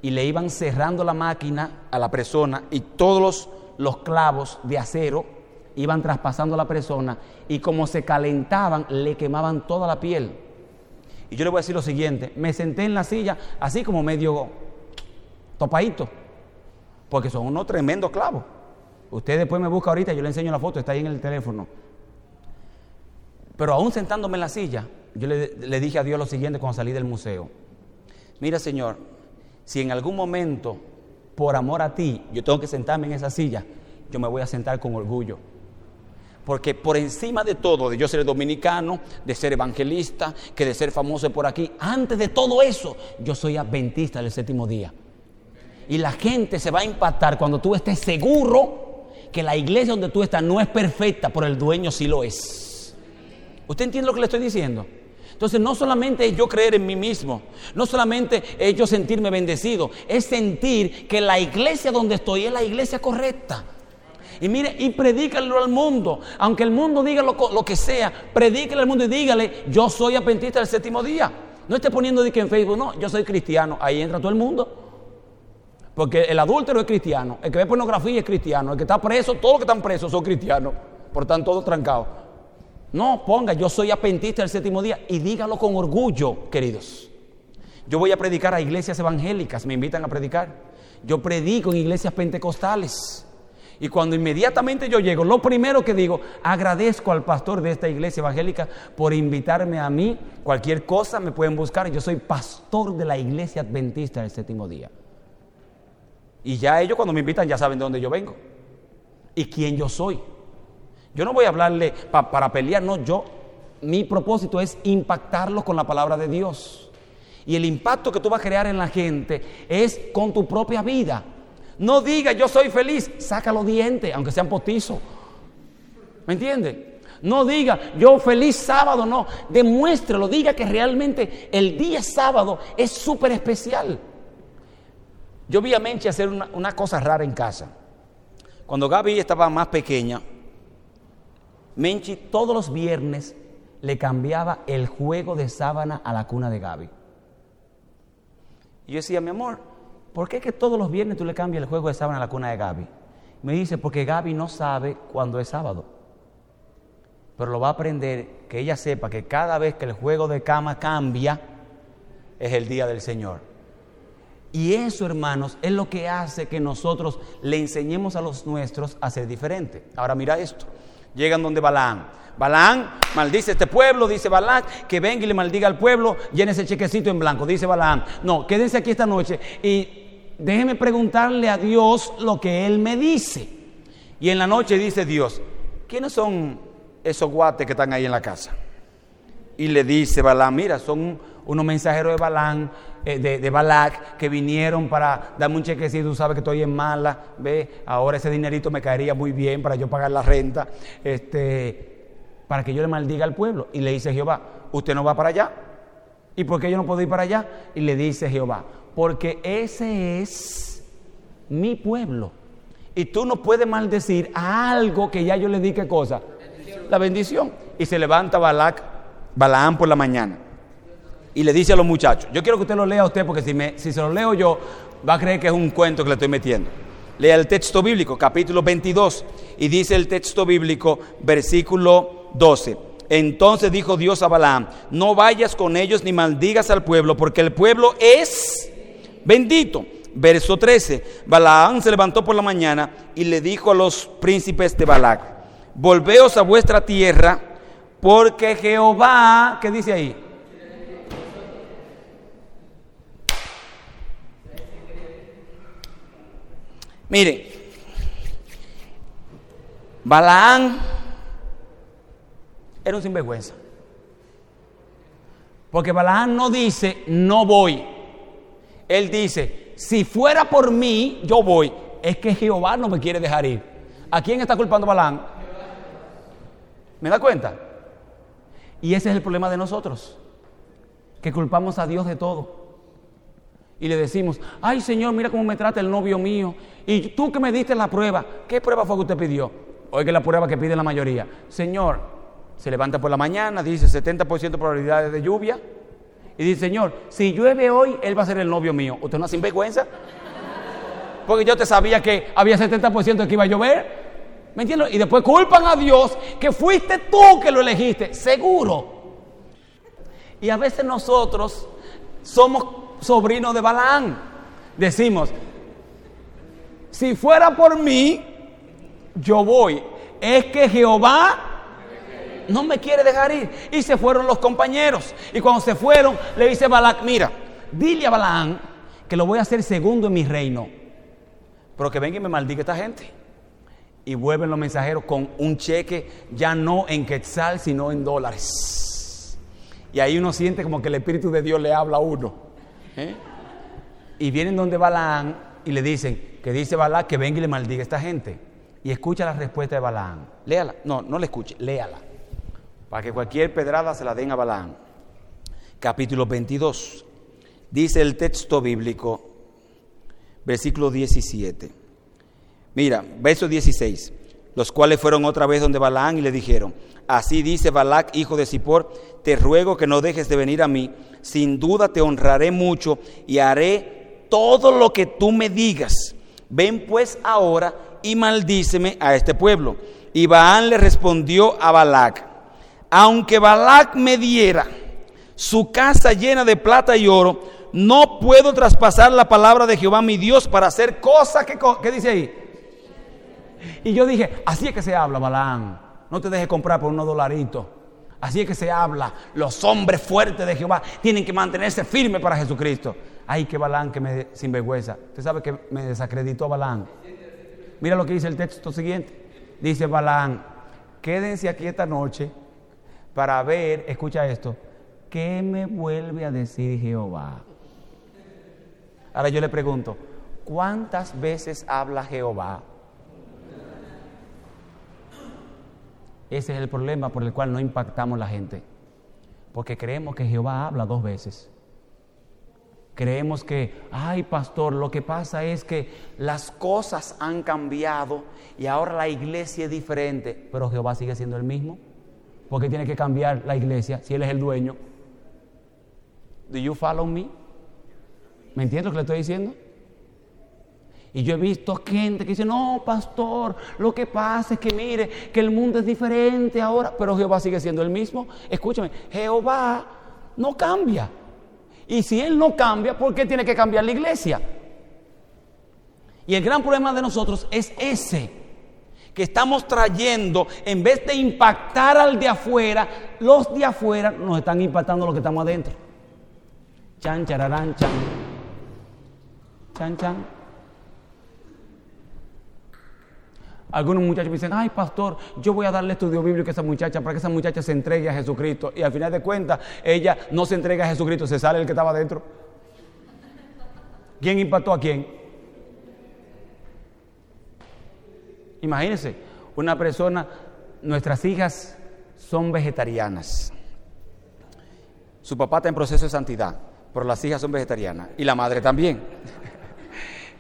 Y le iban cerrando la máquina a la persona y todos los, clavos de acero iban traspasando a la persona y como se calentaban le quemaban toda la piel. Y yo le voy a decir lo siguiente, me senté en la silla así como medio topadito, porque son unos tremendos clavos. Usted después me busca ahorita, yo le enseño la foto, está ahí en el teléfono. Pero aún sentándome en la silla, yo le, le dije a Dios lo siguiente cuando salí del museo. Mira, Señor, si en algún momento, por amor a ti, yo tengo que sentarme en esa silla, yo me voy a sentar con orgullo. Porque por encima de todo, de yo ser dominicano, de ser evangelista, que de ser famoso por aquí, antes de todo eso, yo soy adventista del séptimo día. Y la gente se va a impactar cuando tú estés seguro que la iglesia donde tú estás no es perfecta, pero el dueño sí lo es. ¿Usted entiende lo que le estoy diciendo? Entonces no solamente es yo creer en mí mismo, no solamente es yo sentirme bendecido, es sentir que la iglesia donde estoy es la iglesia correcta. Y mire, y predícalo al mundo. Aunque el mundo diga lo, que sea, predícale al mundo y dígale, yo soy adventista del séptimo día. No esté poniendo de que en Facebook, no, yo soy cristiano. Ahí entra todo el mundo. Porque el adúltero es cristiano, el que ve pornografía es cristiano, el que está preso, todos los que están presos son cristianos, por tanto todos trancados. No, ponga, yo soy adventista del séptimo día y dígalo con orgullo, queridos. Yo voy a predicar a iglesias evangélicas, me invitan a predicar. Yo predico en iglesias pentecostales. Y cuando inmediatamente yo llego, lo primero que digo, agradezco al pastor de esta iglesia evangélica por invitarme a mí. Cualquier cosa me pueden buscar. Yo soy pastor de la iglesia adventista del séptimo día. Y ya ellos cuando me invitan ya saben de dónde yo vengo y quién yo soy. Yo no voy a hablarle pa- para pelear, no, yo, mi propósito es impactarlos con la palabra de Dios. Y el impacto que tú vas a crear en la gente es con tu propia vida. No diga yo soy feliz, saca los dientes, aunque sean postizos. ¿Me entiende? No diga yo feliz sábado, no. Demuéstralo, diga que realmente el día sábado es súper especial. Yo vi a Menchi hacer una, cosa rara en casa. Cuando Gaby estaba más pequeña, Menchi todos los viernes le cambiaba el juego de sábana a la cuna de Gaby. Y yo decía, mi amor, ¿por qué que todos los viernes tú le cambias el juego de sábana a la cuna de Gaby? Me dice, porque Gaby no sabe cuándo es sábado. Pero lo va a aprender que ella sepa que cada vez que el juego de cama cambia, es el día del Señor. Y eso, hermanos, es lo que hace que nosotros le enseñemos a los nuestros a ser diferente. Ahora mira esto. Llegan donde Balaán. Balaán maldice a este pueblo, dice Balaam, que venga y le maldiga al pueblo, llene ese chequecito en blanco, dice Balaam. No, quédense aquí esta noche y déjenme preguntarle a Dios lo que Él me dice. Y en la noche dice Dios, ¿quiénes son esos guates que están ahí en la casa? Y le dice Balaam, mira, son unos mensajeros de Balaam, eh, de, de Balac, que vinieron para darme un chequecito, tú sabes que estoy en mala, ve, ahora ese dinerito me caería muy bien para yo pagar la renta, este, para que yo le maldiga al pueblo. Y le dice Jehová, usted no va para allá. ¿Y por qué yo no puedo ir para allá? Y le dice Jehová, porque ese es mi pueblo. Y tú no puedes maldecir a algo que ya yo le di qué cosa. La bendición. Y se levanta Balac, Balaam por la mañana. Y le dice a los muchachos, yo quiero que usted lo lea a usted porque si, me, si se lo leo yo, va a creer que es un cuento que le estoy metiendo. Lea el texto bíblico, capítulo 22, y dice el texto bíblico, versículo 12. Entonces dijo Dios a Balaam, no vayas con ellos ni maldigas al pueblo, porque el pueblo es bendito. Verso 13, Balaam se levantó por la mañana y le dijo a los príncipes de Balac, volveos a vuestra tierra, porque Jehová, ¿qué dice ahí? Miren, Balaán era un sinvergüenza. Porque Balaán no dice, no voy. Él dice, si fuera por mí, yo voy. Es que Jehová no me quiere dejar ir. ¿A quién está culpando Balaán? ¿Me da cuenta? Y ese es el problema de nosotros. que culpamos a Dios de todo. Y le decimos, ay Señor, mira cómo me trata el novio mío. Y tú que me diste la prueba, ¿qué prueba fue que usted pidió? Oiga la prueba que pide la mayoría. Señor, se levanta por la mañana, dice 70% de probabilidades de lluvia. Y dice, Señor, si llueve hoy, Él va a ser el novio mío. ¿Usted no es sinvergüenza? Porque yo te sabía que había 70% de que iba a llover. ¿Me entiendes? Y después culpan a Dios que fuiste tú que lo elegiste. Seguro. Y a veces nosotros somos sobrinos de Balaán. Decimos, si fuera por mí, yo voy. Es que Jehová no me quiere dejar ir. Y se fueron los compañeros. Y cuando se fueron, le dice Balac, mira, dile a Balaán que lo voy a hacer segundo en mi reino. Pero que venga y me maldiga esta gente. Y vuelven los mensajeros con un cheque ya no en quetzal, sino en dólares. Y ahí uno siente como que el Espíritu de Dios le habla a uno. ¿eh? Y vienen donde Balaán y le dicen que dice Balaam que venga y le maldiga a esta gente. Y escucha la respuesta de Balaán. Léala. No, no la escuche, léala. Para que cualquier pedrada se la den a Balaán. Capítulo 22. Dice el texto bíblico, versículo 17. Mira, verso 16. Los cuales fueron otra vez donde Balaán y le dijeron, así dice Balac, hijo de Zippor, te ruego que no dejes de venir a mí, sin duda te honraré mucho y haré todo lo que tú me digas. Ven pues ahora y maldíceme a este pueblo. Y Baán le respondió a Balac, aunque Balac me diera su casa llena de plata y oro, no puedo traspasar la palabra de Jehová mi Dios para hacer cosas que, ¿qué dice ahí? Y yo dije, así es que se habla, Balaán. No te dejes comprar por unos dolaritos. Así es que se habla. Los hombres fuertes de Jehová tienen que mantenerse firmes para Jesucristo. Ay, qué Balaán que me sinvergüenza. Usted sabe que me desacreditó Balaán. Mira lo que dice el texto siguiente. Dice Balaán, quédense aquí esta noche para ver, escucha esto, ¿qué me vuelve a decir Jehová? Ahora yo le pregunto, ¿cuántas veces habla Jehová? Ese es el problema por el cual no impactamos la gente. Porque creemos que Jehová habla dos veces. Creemos que, ay pastor, lo que pasa es que las cosas han cambiado y ahora la iglesia es diferente, pero Jehová sigue siendo el mismo. ¿Por qué tiene que cambiar la iglesia si Él es el dueño? ¿Do you follow me? ¿Me entiendes lo que le estoy diciendo? Y yo he visto gente que dice, no, pastor, lo que pasa es que mire, que el mundo es diferente ahora, pero Jehová sigue siendo el mismo. Escúchame, Jehová no cambia. Y si Él no cambia, ¿por qué tiene que cambiar la iglesia? Y el gran problema de nosotros es ese, que estamos trayendo, en vez de impactar al de afuera, los de afuera nos están impactando lo que estamos adentro. Chan, chararán, chan. Chan, chan. Algunos muchachos me dicen, ay pastor, yo voy a darle estudio bíblico a esa muchacha para que esa muchacha se entregue a Jesucristo. Y al final de cuentas, ella no se entrega a Jesucristo, se sale el que estaba adentro. ¿Quién impactó a quién? Imagínense, una persona, nuestras hijas son vegetarianas. Su papá está en proceso de santidad, pero las hijas son vegetarianas y la madre también.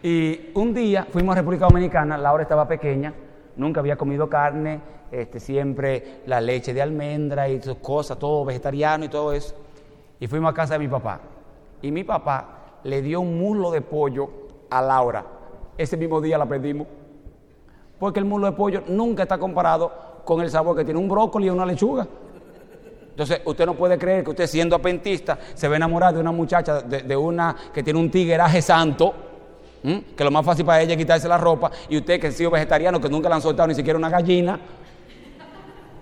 Y un día fuimos a República Dominicana, Laura estaba pequeña, nunca había comido carne, este, siempre la leche de almendra y sus cosas, todo vegetariano y todo eso. Y fuimos a casa de mi papá. Y mi papá le dio un muslo de pollo a Laura. Ese mismo día la pedimos. Porque el muslo de pollo nunca está comparado con el sabor que tiene un brócoli y una lechuga. Entonces, usted no puede creer que usted siendo apentista se va a enamorar de una muchacha, de, de una que tiene un tigueraje santo, ¿m? que lo más fácil para ella es quitarse la ropa, y usted que ha sido vegetariano, que nunca le han soltado ni siquiera una gallina.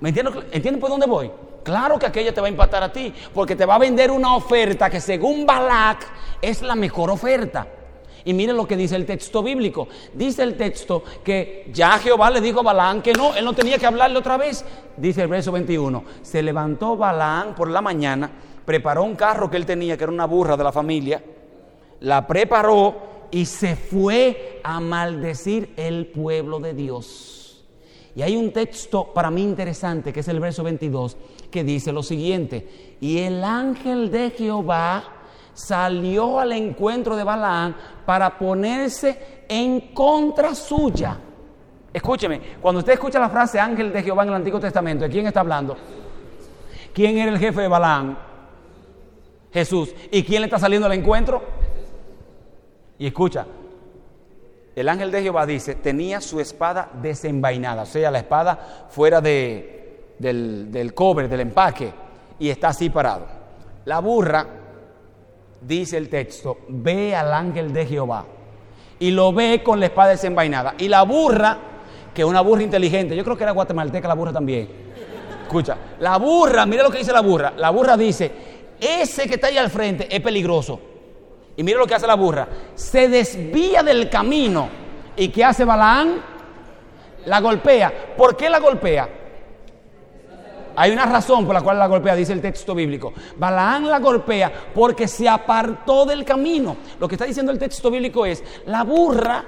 ¿Me entiendes ¿Entiendes por dónde voy? Claro que aquella te va a impactar a ti, porque te va a vender una oferta que según Balak es la mejor oferta. Y miren lo que dice el texto bíblico. Dice el texto que ya Jehová le dijo a Balaán que no, él no tenía que hablarle otra vez. Dice el verso 21. Se levantó Balaán por la mañana, preparó un carro que él tenía, que era una burra de la familia, la preparó y se fue a maldecir el pueblo de Dios. Y hay un texto para mí interesante, que es el verso 22, que dice lo siguiente, y el ángel de Jehová salió al encuentro de Balaán para ponerse en contra suya. Escúcheme, cuando usted escucha la frase ángel de Jehová en el Antiguo Testamento, ¿de quién está hablando? ¿Quién era el jefe de Balaán? Jesús. ¿Y quién le está saliendo al encuentro? Y escucha, el ángel de Jehová dice, tenía su espada desenvainada, o sea, la espada fuera de, del, del cobre, del empaque, y está así parado. La burra, dice el texto, ve al ángel de Jehová y lo ve con la espada desenvainada. Y la burra, que es una burra inteligente, yo creo que era guatemalteca la burra también. Escucha, la burra, mira lo que dice la burra. La burra dice, ese que está ahí al frente es peligroso. Y mira lo que hace la burra. Se desvía del camino. ¿Y qué hace Balaán? La golpea. ¿Por qué la golpea? Hay una razón por la cual la golpea, dice el texto bíblico. Balaán la golpea porque se apartó del camino. Lo que está diciendo el texto bíblico es, la burra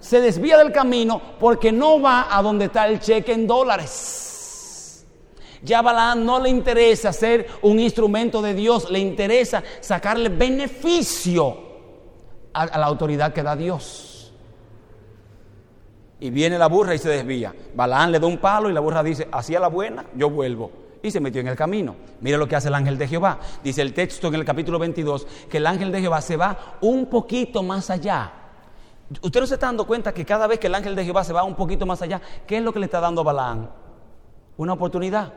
se desvía del camino porque no va a donde está el cheque en dólares. Ya a Balaam no le interesa ser un instrumento de Dios, le interesa sacarle beneficio a, la autoridad que da Dios. Y viene la burra y se desvía. Balaán le da un palo y la burra dice, hacía la buena, yo vuelvo. Y se metió en el camino. Mira lo que hace el ángel de Jehová. Dice el texto en el capítulo 22 que el ángel de Jehová se va un poquito más allá. Usted no se está dando cuenta que cada vez que el ángel de Jehová se va un poquito más allá, ¿qué es lo que le está dando a Balaán? Una oportunidad.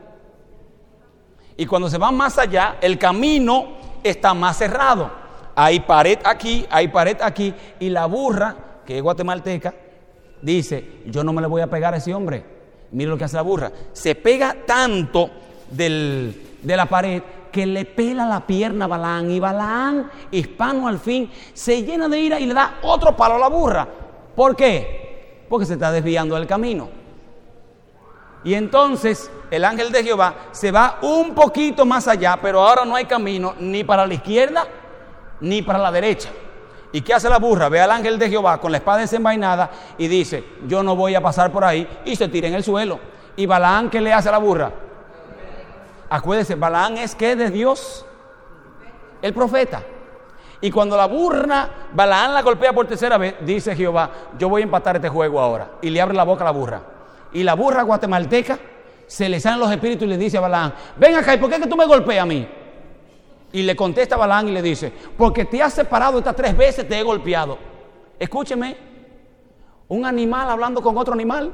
Y cuando se va más allá, el camino está más cerrado. Hay pared aquí, hay pared aquí. Y la burra, que es guatemalteca, dice, yo no me le voy a pegar a ese hombre. Mire lo que hace la burra. Se pega tanto del, de la pared que le pela la pierna a Balaán. Y Balaán, hispano al fin, se llena de ira y le da otro palo a la burra. ¿Por qué? Porque se está desviando del camino. Y entonces el ángel de Jehová se va un poquito más allá, pero ahora no hay camino ni para la izquierda ni para la derecha. ¿Y qué hace la burra? Ve al ángel de Jehová con la espada desenvainada y dice, yo no voy a pasar por ahí y se tira en el suelo. ¿Y Balaán qué le hace a la burra? Acuérdese, Balaán es que de Dios, el profeta. Y cuando la burra, Balaán la golpea por tercera vez, dice Jehová, yo voy a empatar este juego ahora. Y le abre la boca a la burra. Y la burra guatemalteca se le salen los espíritus y le dice a Balaán, ven acá, ¿y por qué es que tú me golpeas a mí? Y le contesta a y le dice, porque te has separado estas tres veces, te he golpeado. Escúcheme, un animal hablando con otro animal.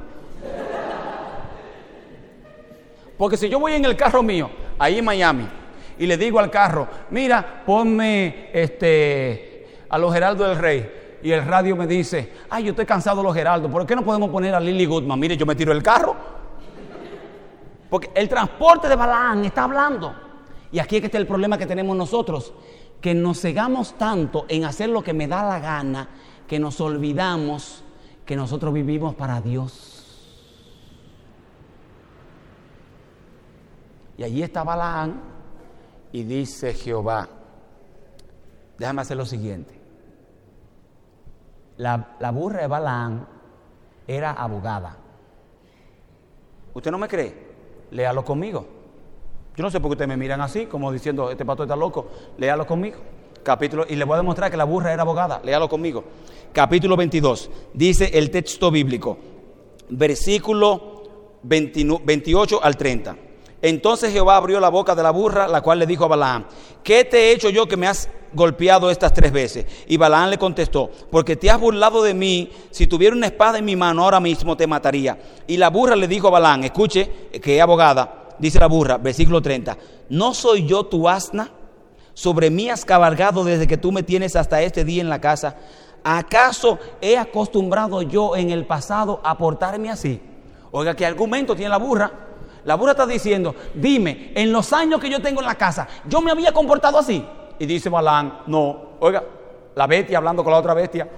Porque si yo voy en el carro mío, ahí en Miami, y le digo al carro, mira, ponme este, a los Geraldo del Rey, y el radio me dice, ay, yo estoy cansado de los Geraldos, ¿por qué no podemos poner a Lily Goodman? Mire, yo me tiro el carro. Porque el transporte de Balaán está hablando. Y aquí es que está el problema que tenemos nosotros, que nos cegamos tanto en hacer lo que me da la gana, que nos olvidamos que nosotros vivimos para Dios. Y allí está Balaán y dice Jehová, déjame hacer lo siguiente. La, la burra de Balaán era abogada. ¿Usted no me cree? Léalo conmigo. Yo no sé por qué ustedes me miran así, como diciendo, este pastor está loco. Léalo conmigo. Capítulo, y le voy a demostrar que la burra era abogada. Léalo conmigo. Capítulo 22. Dice el texto bíblico. Versículo 29 28 al 30. Entonces Jehová abrió la boca de la burra, la cual le dijo a Balaam, ¿qué te he hecho yo que me has golpeado estas tres veces? Y Balaam le contestó, porque te has burlado de mí, si tuviera una espada en mi mano ahora mismo te mataría. Y la burra le dijo a Balaam, escuche, que es abogada, dice la burra, versículo 30, ¿no soy yo tu asna? Sobre mí has cabalgado desde que tú me tienes hasta este día en la casa. ¿Acaso he acostumbrado yo en el pasado a portarme así? Oiga, ¿qué argumento tiene la burra? La burra está diciendo, dime, en los años que yo tengo en la casa, ¿yo me había comportado así? Y dice Balán, no. Oiga, la bestia hablando con la otra bestia.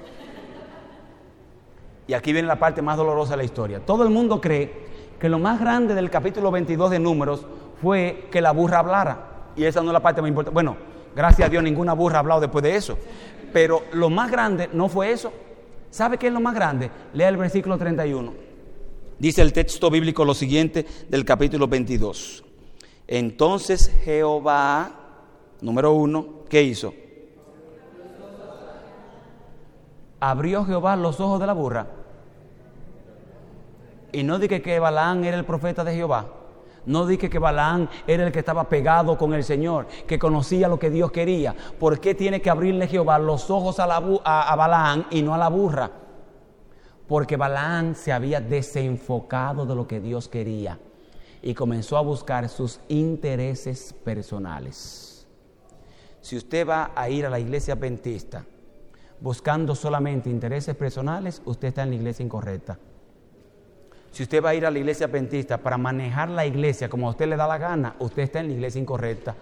Y aquí viene la parte más dolorosa de la historia. Todo el mundo cree que lo más grande del capítulo 22 de Números fue que la burra hablara. Y esa no es la parte más importante. Bueno, gracias a Dios ninguna burra ha hablado después de eso. Pero lo más grande no fue eso. ¿Sabe qué es lo más grande? Lea el versículo 31. Dice el texto bíblico lo siguiente del capítulo 22. Entonces Jehová, número uno, ¿qué hizo? Abrió Jehová los ojos de la burra. Y no dije que Balaán era el profeta de Jehová. No dije que Balaán era el que estaba pegado con el Señor, que conocía lo que Dios quería. ¿Por qué tiene que abrirle Jehová los ojos a, la a Balaán y no a la burra? Porque Balaán se había desenfocado de lo que Dios quería y comenzó a buscar sus intereses personales. Si usted va a ir a la iglesia adventista buscando solamente intereses personales, usted está en la iglesia incorrecta. Si usted va a ir a la iglesia adventista para manejar la iglesia como a usted le da la gana, usted está en la iglesia incorrecta.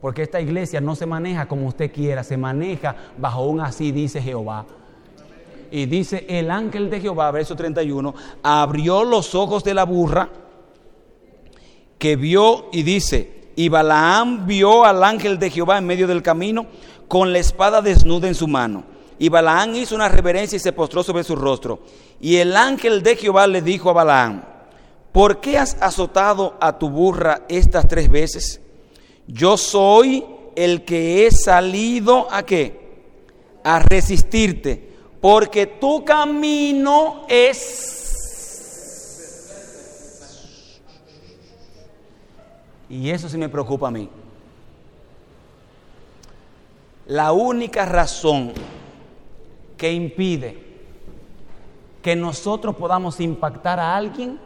Porque esta iglesia no se maneja como usted quiera, se maneja bajo un así dice Jehová. Y dice el ángel de Jehová, verso 31, abrió los ojos de la burra que vio y dice, y Balaam vio al ángel de Jehová en medio del camino con la espada desnuda en su mano. Y Balaam hizo una reverencia y se postró sobre su rostro. Y el ángel de Jehová le dijo a Balaam, ¿por qué has azotado a tu burra estas tres veces? Yo soy el que he salido a qué? A resistirte, porque tu camino es Y eso sí me preocupa a mí. La única razón que impide que nosotros podamos impactar a alguien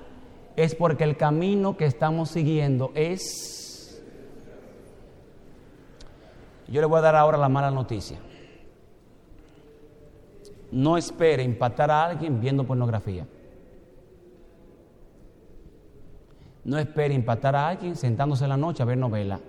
es porque el camino que estamos siguiendo es... Yo le voy a dar ahora la mala noticia. No espere impactar a alguien viendo pornografía. No espere impactar a alguien sentándose en la noche a ver novela.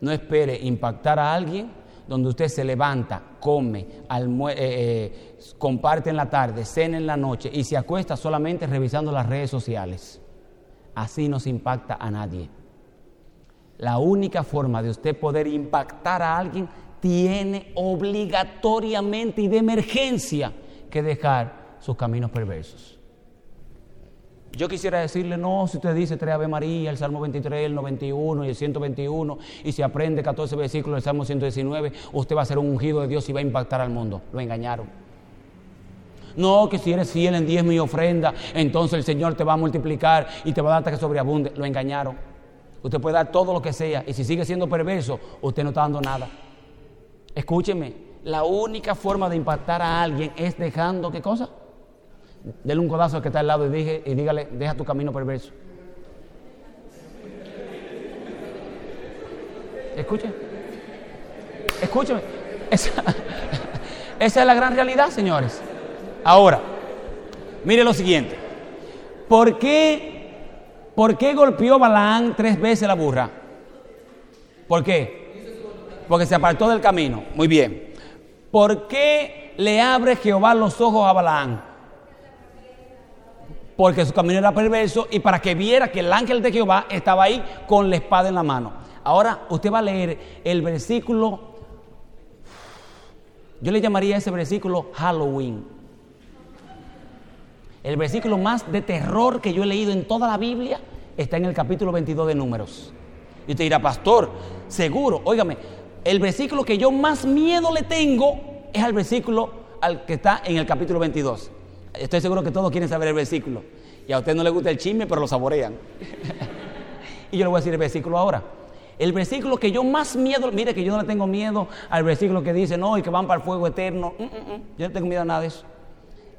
No espere impactar a alguien donde usted se levanta, come, eh, eh, comparte en la tarde, cena en la noche y se acuesta solamente revisando las redes sociales. Así no se impacta a nadie. La única forma de usted poder impactar a alguien tiene obligatoriamente y de emergencia que dejar sus caminos perversos. Yo quisiera decirle, no, si usted dice tres Ave María, el Salmo 23, el 91 y el 121, y se aprende 14 versículos del Salmo 119, usted va a ser un ungido de Dios y va a impactar al mundo. Lo engañaron. No, que si eres fiel en diezmo y ofrenda, entonces el Señor te va a multiplicar y te va a dar hasta que sobreabunde. Lo engañaron. Usted puede dar todo lo que sea, y si sigue siendo perverso, usted no está dando nada. Escúcheme, la única forma de impactar a alguien es dejando, ¿qué cosa? Dele un codazo al que está al lado y, dije, y dígale, deja tu camino perverso. Escuche. Escúcheme. Esa, esa es la gran realidad, señores. Ahora, mire lo siguiente. ¿Por qué, ¿Por qué golpeó Balaán tres veces la burra? ¿Por qué? Porque se apartó del camino. Muy bien. ¿Por qué le abre Jehová los ojos a Balaán? Porque su camino era perverso y para que viera que el ángel de Jehová estaba ahí con la espada en la mano. Ahora usted va a leer el versículo, yo le llamaría ese versículo Halloween. El versículo más de terror que yo he leído en toda la Biblia está en el capítulo 22 de Números. Y usted dirá, pastor, seguro, óigame, el versículo que yo más miedo le tengo es al versículo al que está en el capítulo 22. Estoy seguro que todos quieren saber el versículo. Y a usted no le gusta el chisme, pero lo saborean. y yo le voy a decir el versículo ahora. El versículo que yo más miedo, mire que yo no le tengo miedo al versículo que dice, no, y que van para el fuego eterno. Mm, mm, mm. Yo no tengo miedo a nada de eso.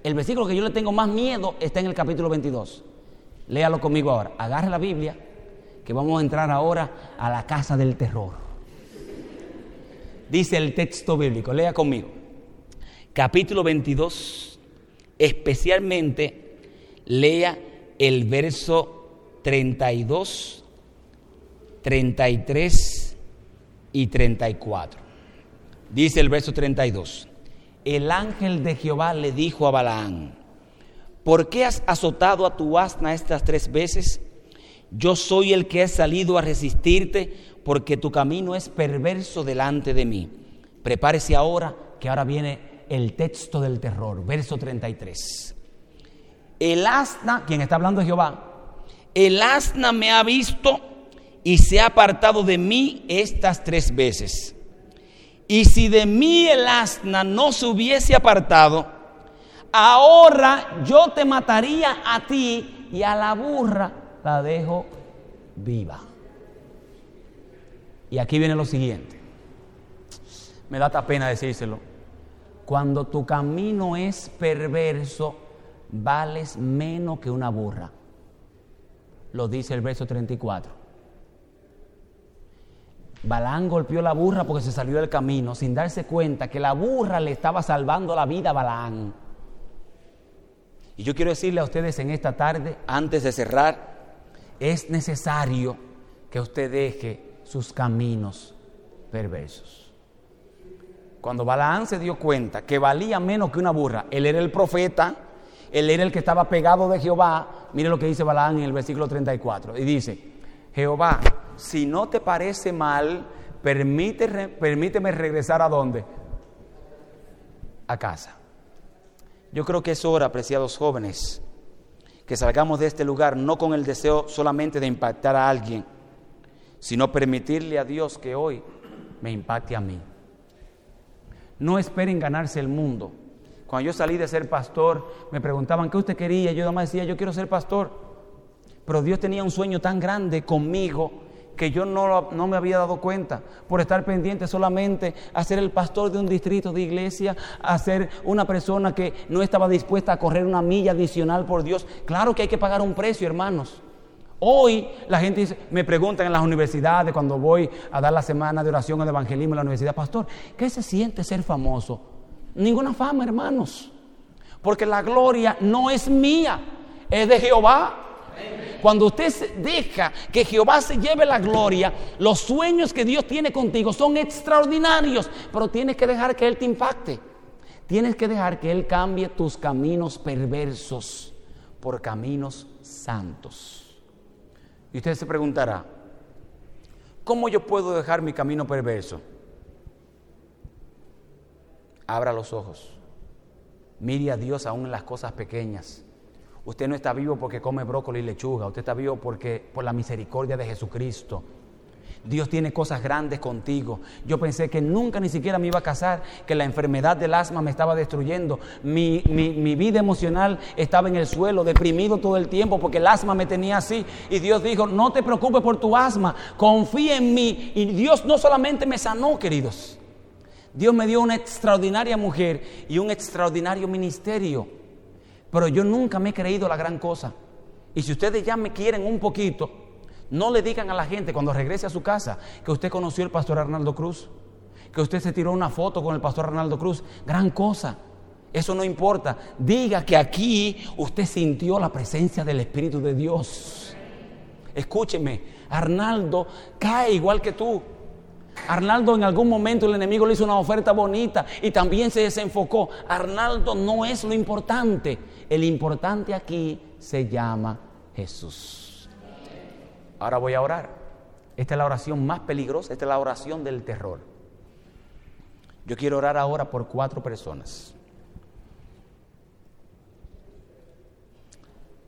El versículo que yo le tengo más miedo está en el capítulo 22. Léalo conmigo ahora. Agarre la Biblia, que vamos a entrar ahora a la casa del terror. Dice el texto bíblico, lea conmigo. Capítulo 22, especialmente lea el verso 32, 33 y 34. Dice el verso 32. El ángel de Jehová le dijo a Balaán, ¿por qué has azotado a tu asna estas tres veces? Yo soy el que he salido a resistirte porque tu camino es perverso delante de mí. Prepárese ahora, que ahora viene el texto del terror, verso 33. el asna, quien está hablando es Jehová, el asna me ha visto y se ha apartado de mí estas tres veces. Y si de mí el asna no se hubiese apartado, ahora yo te mataría a ti y a la burra la dejo viva. Y aquí viene lo siguiente. Me da pena decírselo. Cuando tu camino es perverso, vales menos que una burra. Lo dice el verso 34. Balán golpeó la burra porque se salió del camino sin darse cuenta que la burra le estaba salvando la vida a Balán. Y yo quiero decirle a ustedes en esta tarde, antes de cerrar, es necesario que usted deje sus caminos perversos. Cuando Balaán se dio cuenta que valía menos que una burra, él era el profeta, él era el que estaba pegado de Jehová, mire lo que dice Balaán en el versículo 34, y dice, Jehová, si no te parece mal, permite, permíteme regresar a dónde? A casa. Yo creo que es hora, apreciados jóvenes, que salgamos de este lugar no con el deseo solamente de impactar a alguien, sino permitirle a Dios que hoy me impacte a mí. No esperen ganarse el mundo. Cuando yo salí de ser pastor, me preguntaban, ¿qué usted quería? Yo nada más decía, yo quiero ser pastor. Pero Dios tenía un sueño tan grande conmigo que yo no, no, me había dado cuenta por estar pendiente solamente a ser el pastor de un distrito de iglesia, a ser una persona que no estaba dispuesta a correr una milla adicional por Dios. Claro que hay que pagar un precio, hermanos. Hoy la gente dice, me preguntan en las universidades cuando voy a dar la semana de oración de evangelismo en la universidad, pastor, ¿qué se siente ser famoso? Ninguna fama, hermanos. Porque la gloria no es mía, es de Jehová. Cuando usted deja que Jehová se lleve la gloria, los sueños que Dios tiene contigo son extraordinarios, pero tienes que dejar que Él te impacte. Tienes que dejar que Él cambie tus caminos perversos por caminos santos. Y usted se preguntará, ¿cómo yo puedo dejar mi camino perverso? Abra los ojos. Mire a Dios aún en las cosas pequeñas. Usted no está vivo porque come brócoli y lechuga. Usted está vivo porque por la misericordia de Jesucristo. Dios tiene cosas grandes contigo. Yo pensé que nunca ni siquiera me iba a casar, que la enfermedad del asma me estaba destruyendo. Mi, mi, vida emocional estaba en el suelo, deprimido todo el tiempo porque el asma me tenía así. Y Dios dijo, no te preocupes por tu asma, confía en mí. Y Dios no solamente me sanó, queridos. Dios me dio una extraordinaria mujer y un extraordinario ministerio. Pero yo nunca me he creído la gran cosa. Y si ustedes ya me quieren un poquito, no le digan a la gente cuando regrese a su casa que usted conoció al pastor Arnaldo Cruz, que usted se tiró una foto con el pastor Arnaldo Cruz. Gran cosa. Eso no importa. Diga que aquí usted sintió la presencia del Espíritu de Dios. Escúcheme, Arnaldo cae igual que tú. Arnaldo en algún momento el enemigo le hizo una oferta bonita y también se desenfocó. Arnaldo no es lo importante. El importante aquí se llama Jesús. Ahora voy a orar. Esta es la oración más peligrosa, esta es la oración del terror. Yo quiero orar ahora por cuatro personas.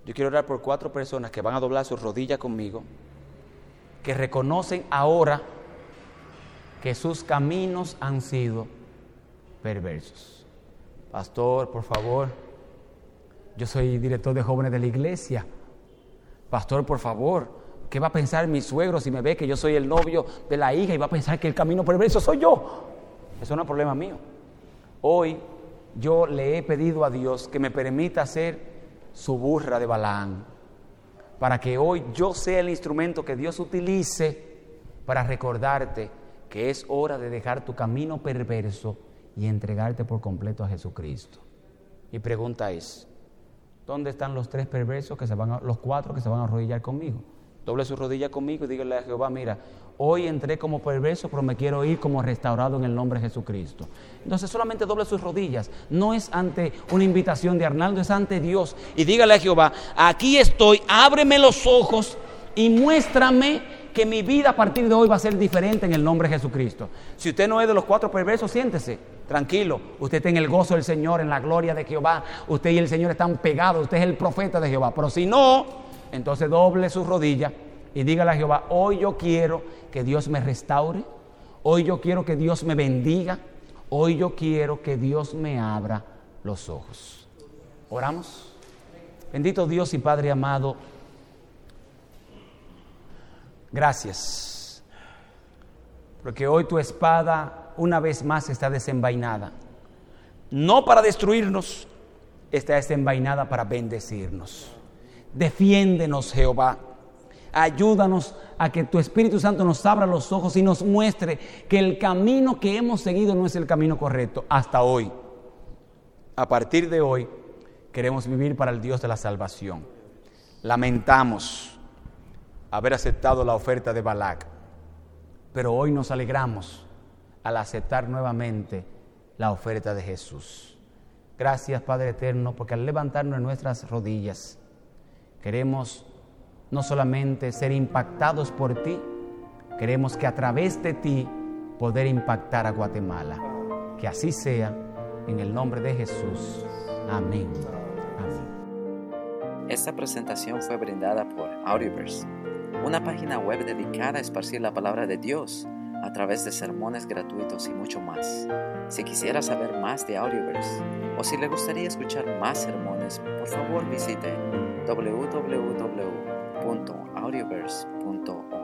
Yo quiero orar por cuatro personas que van a doblar sus rodillas conmigo, que reconocen ahora que sus caminos han sido perversos. Pastor, por favor, yo soy director de jóvenes de la iglesia. Pastor, por favor, ¿qué va a pensar mi suegro si me ve que yo soy el novio de la hija y va a pensar que el camino perverso soy yo? Eso no es problema mío. Hoy yo le he pedido a Dios que me permita ser su burra de Balaán, para que hoy yo sea el instrumento que Dios utilice para recordarte que es hora de dejar tu camino perverso y entregarte por completo a Jesucristo. Mi pregunta es, ¿dónde están los tres perversos que se van a, los cuatro que se van a arrodillar conmigo? Doble su rodilla conmigo y dígale a Jehová, mira, hoy entré como perverso, pero me quiero ir como restaurado en el nombre de Jesucristo. Entonces solamente doble sus rodillas. No es ante una invitación de Arnaldo, es ante Dios. Y dígale a Jehová, aquí estoy, ábreme los ojos y muéstrame que mi vida a partir de hoy va a ser diferente en el nombre de Jesucristo. Si usted no es de los cuatro perversos, siéntese. Tranquilo, usted está en el gozo del Señor, en la gloria de Jehová. Usted y el Señor están pegados, usted es el profeta de Jehová. Pero si no, entonces doble sus rodillas y dígale a Jehová, hoy yo quiero que Dios me restaure, hoy yo quiero que Dios me bendiga, hoy yo quiero que Dios me abra los ojos. Oramos. Bendito Dios y Padre amado, gracias, porque hoy tu espada una vez más está desenvainada, no para destruirnos, está desenvainada para bendecirnos. Defiéndenos, Jehová. Ayúdanos a que tu Espíritu Santo nos abra los ojos y nos muestre que el camino que hemos seguido no es el camino correcto hasta hoy. A partir de hoy queremos vivir para el Dios de la salvación. Lamentamos haber aceptado la oferta de Balac, pero hoy nos alegramos al aceptar nuevamente la oferta de Jesús. Gracias Padre Eterno, porque al levantarnos en nuestras rodillas, queremos no solamente ser impactados por ti, queremos que a través de ti poder impactar a Guatemala. Que así sea, en el nombre de Jesús. Amén. Amén. Esta presentación fue brindada por Audioverse, una página web dedicada a esparcir la palabra de Dios a través de sermones gratuitos y mucho más. Si quisiera saber más de Audioverse o si le gustaría escuchar más sermones, por favor visite www.audioverse.org.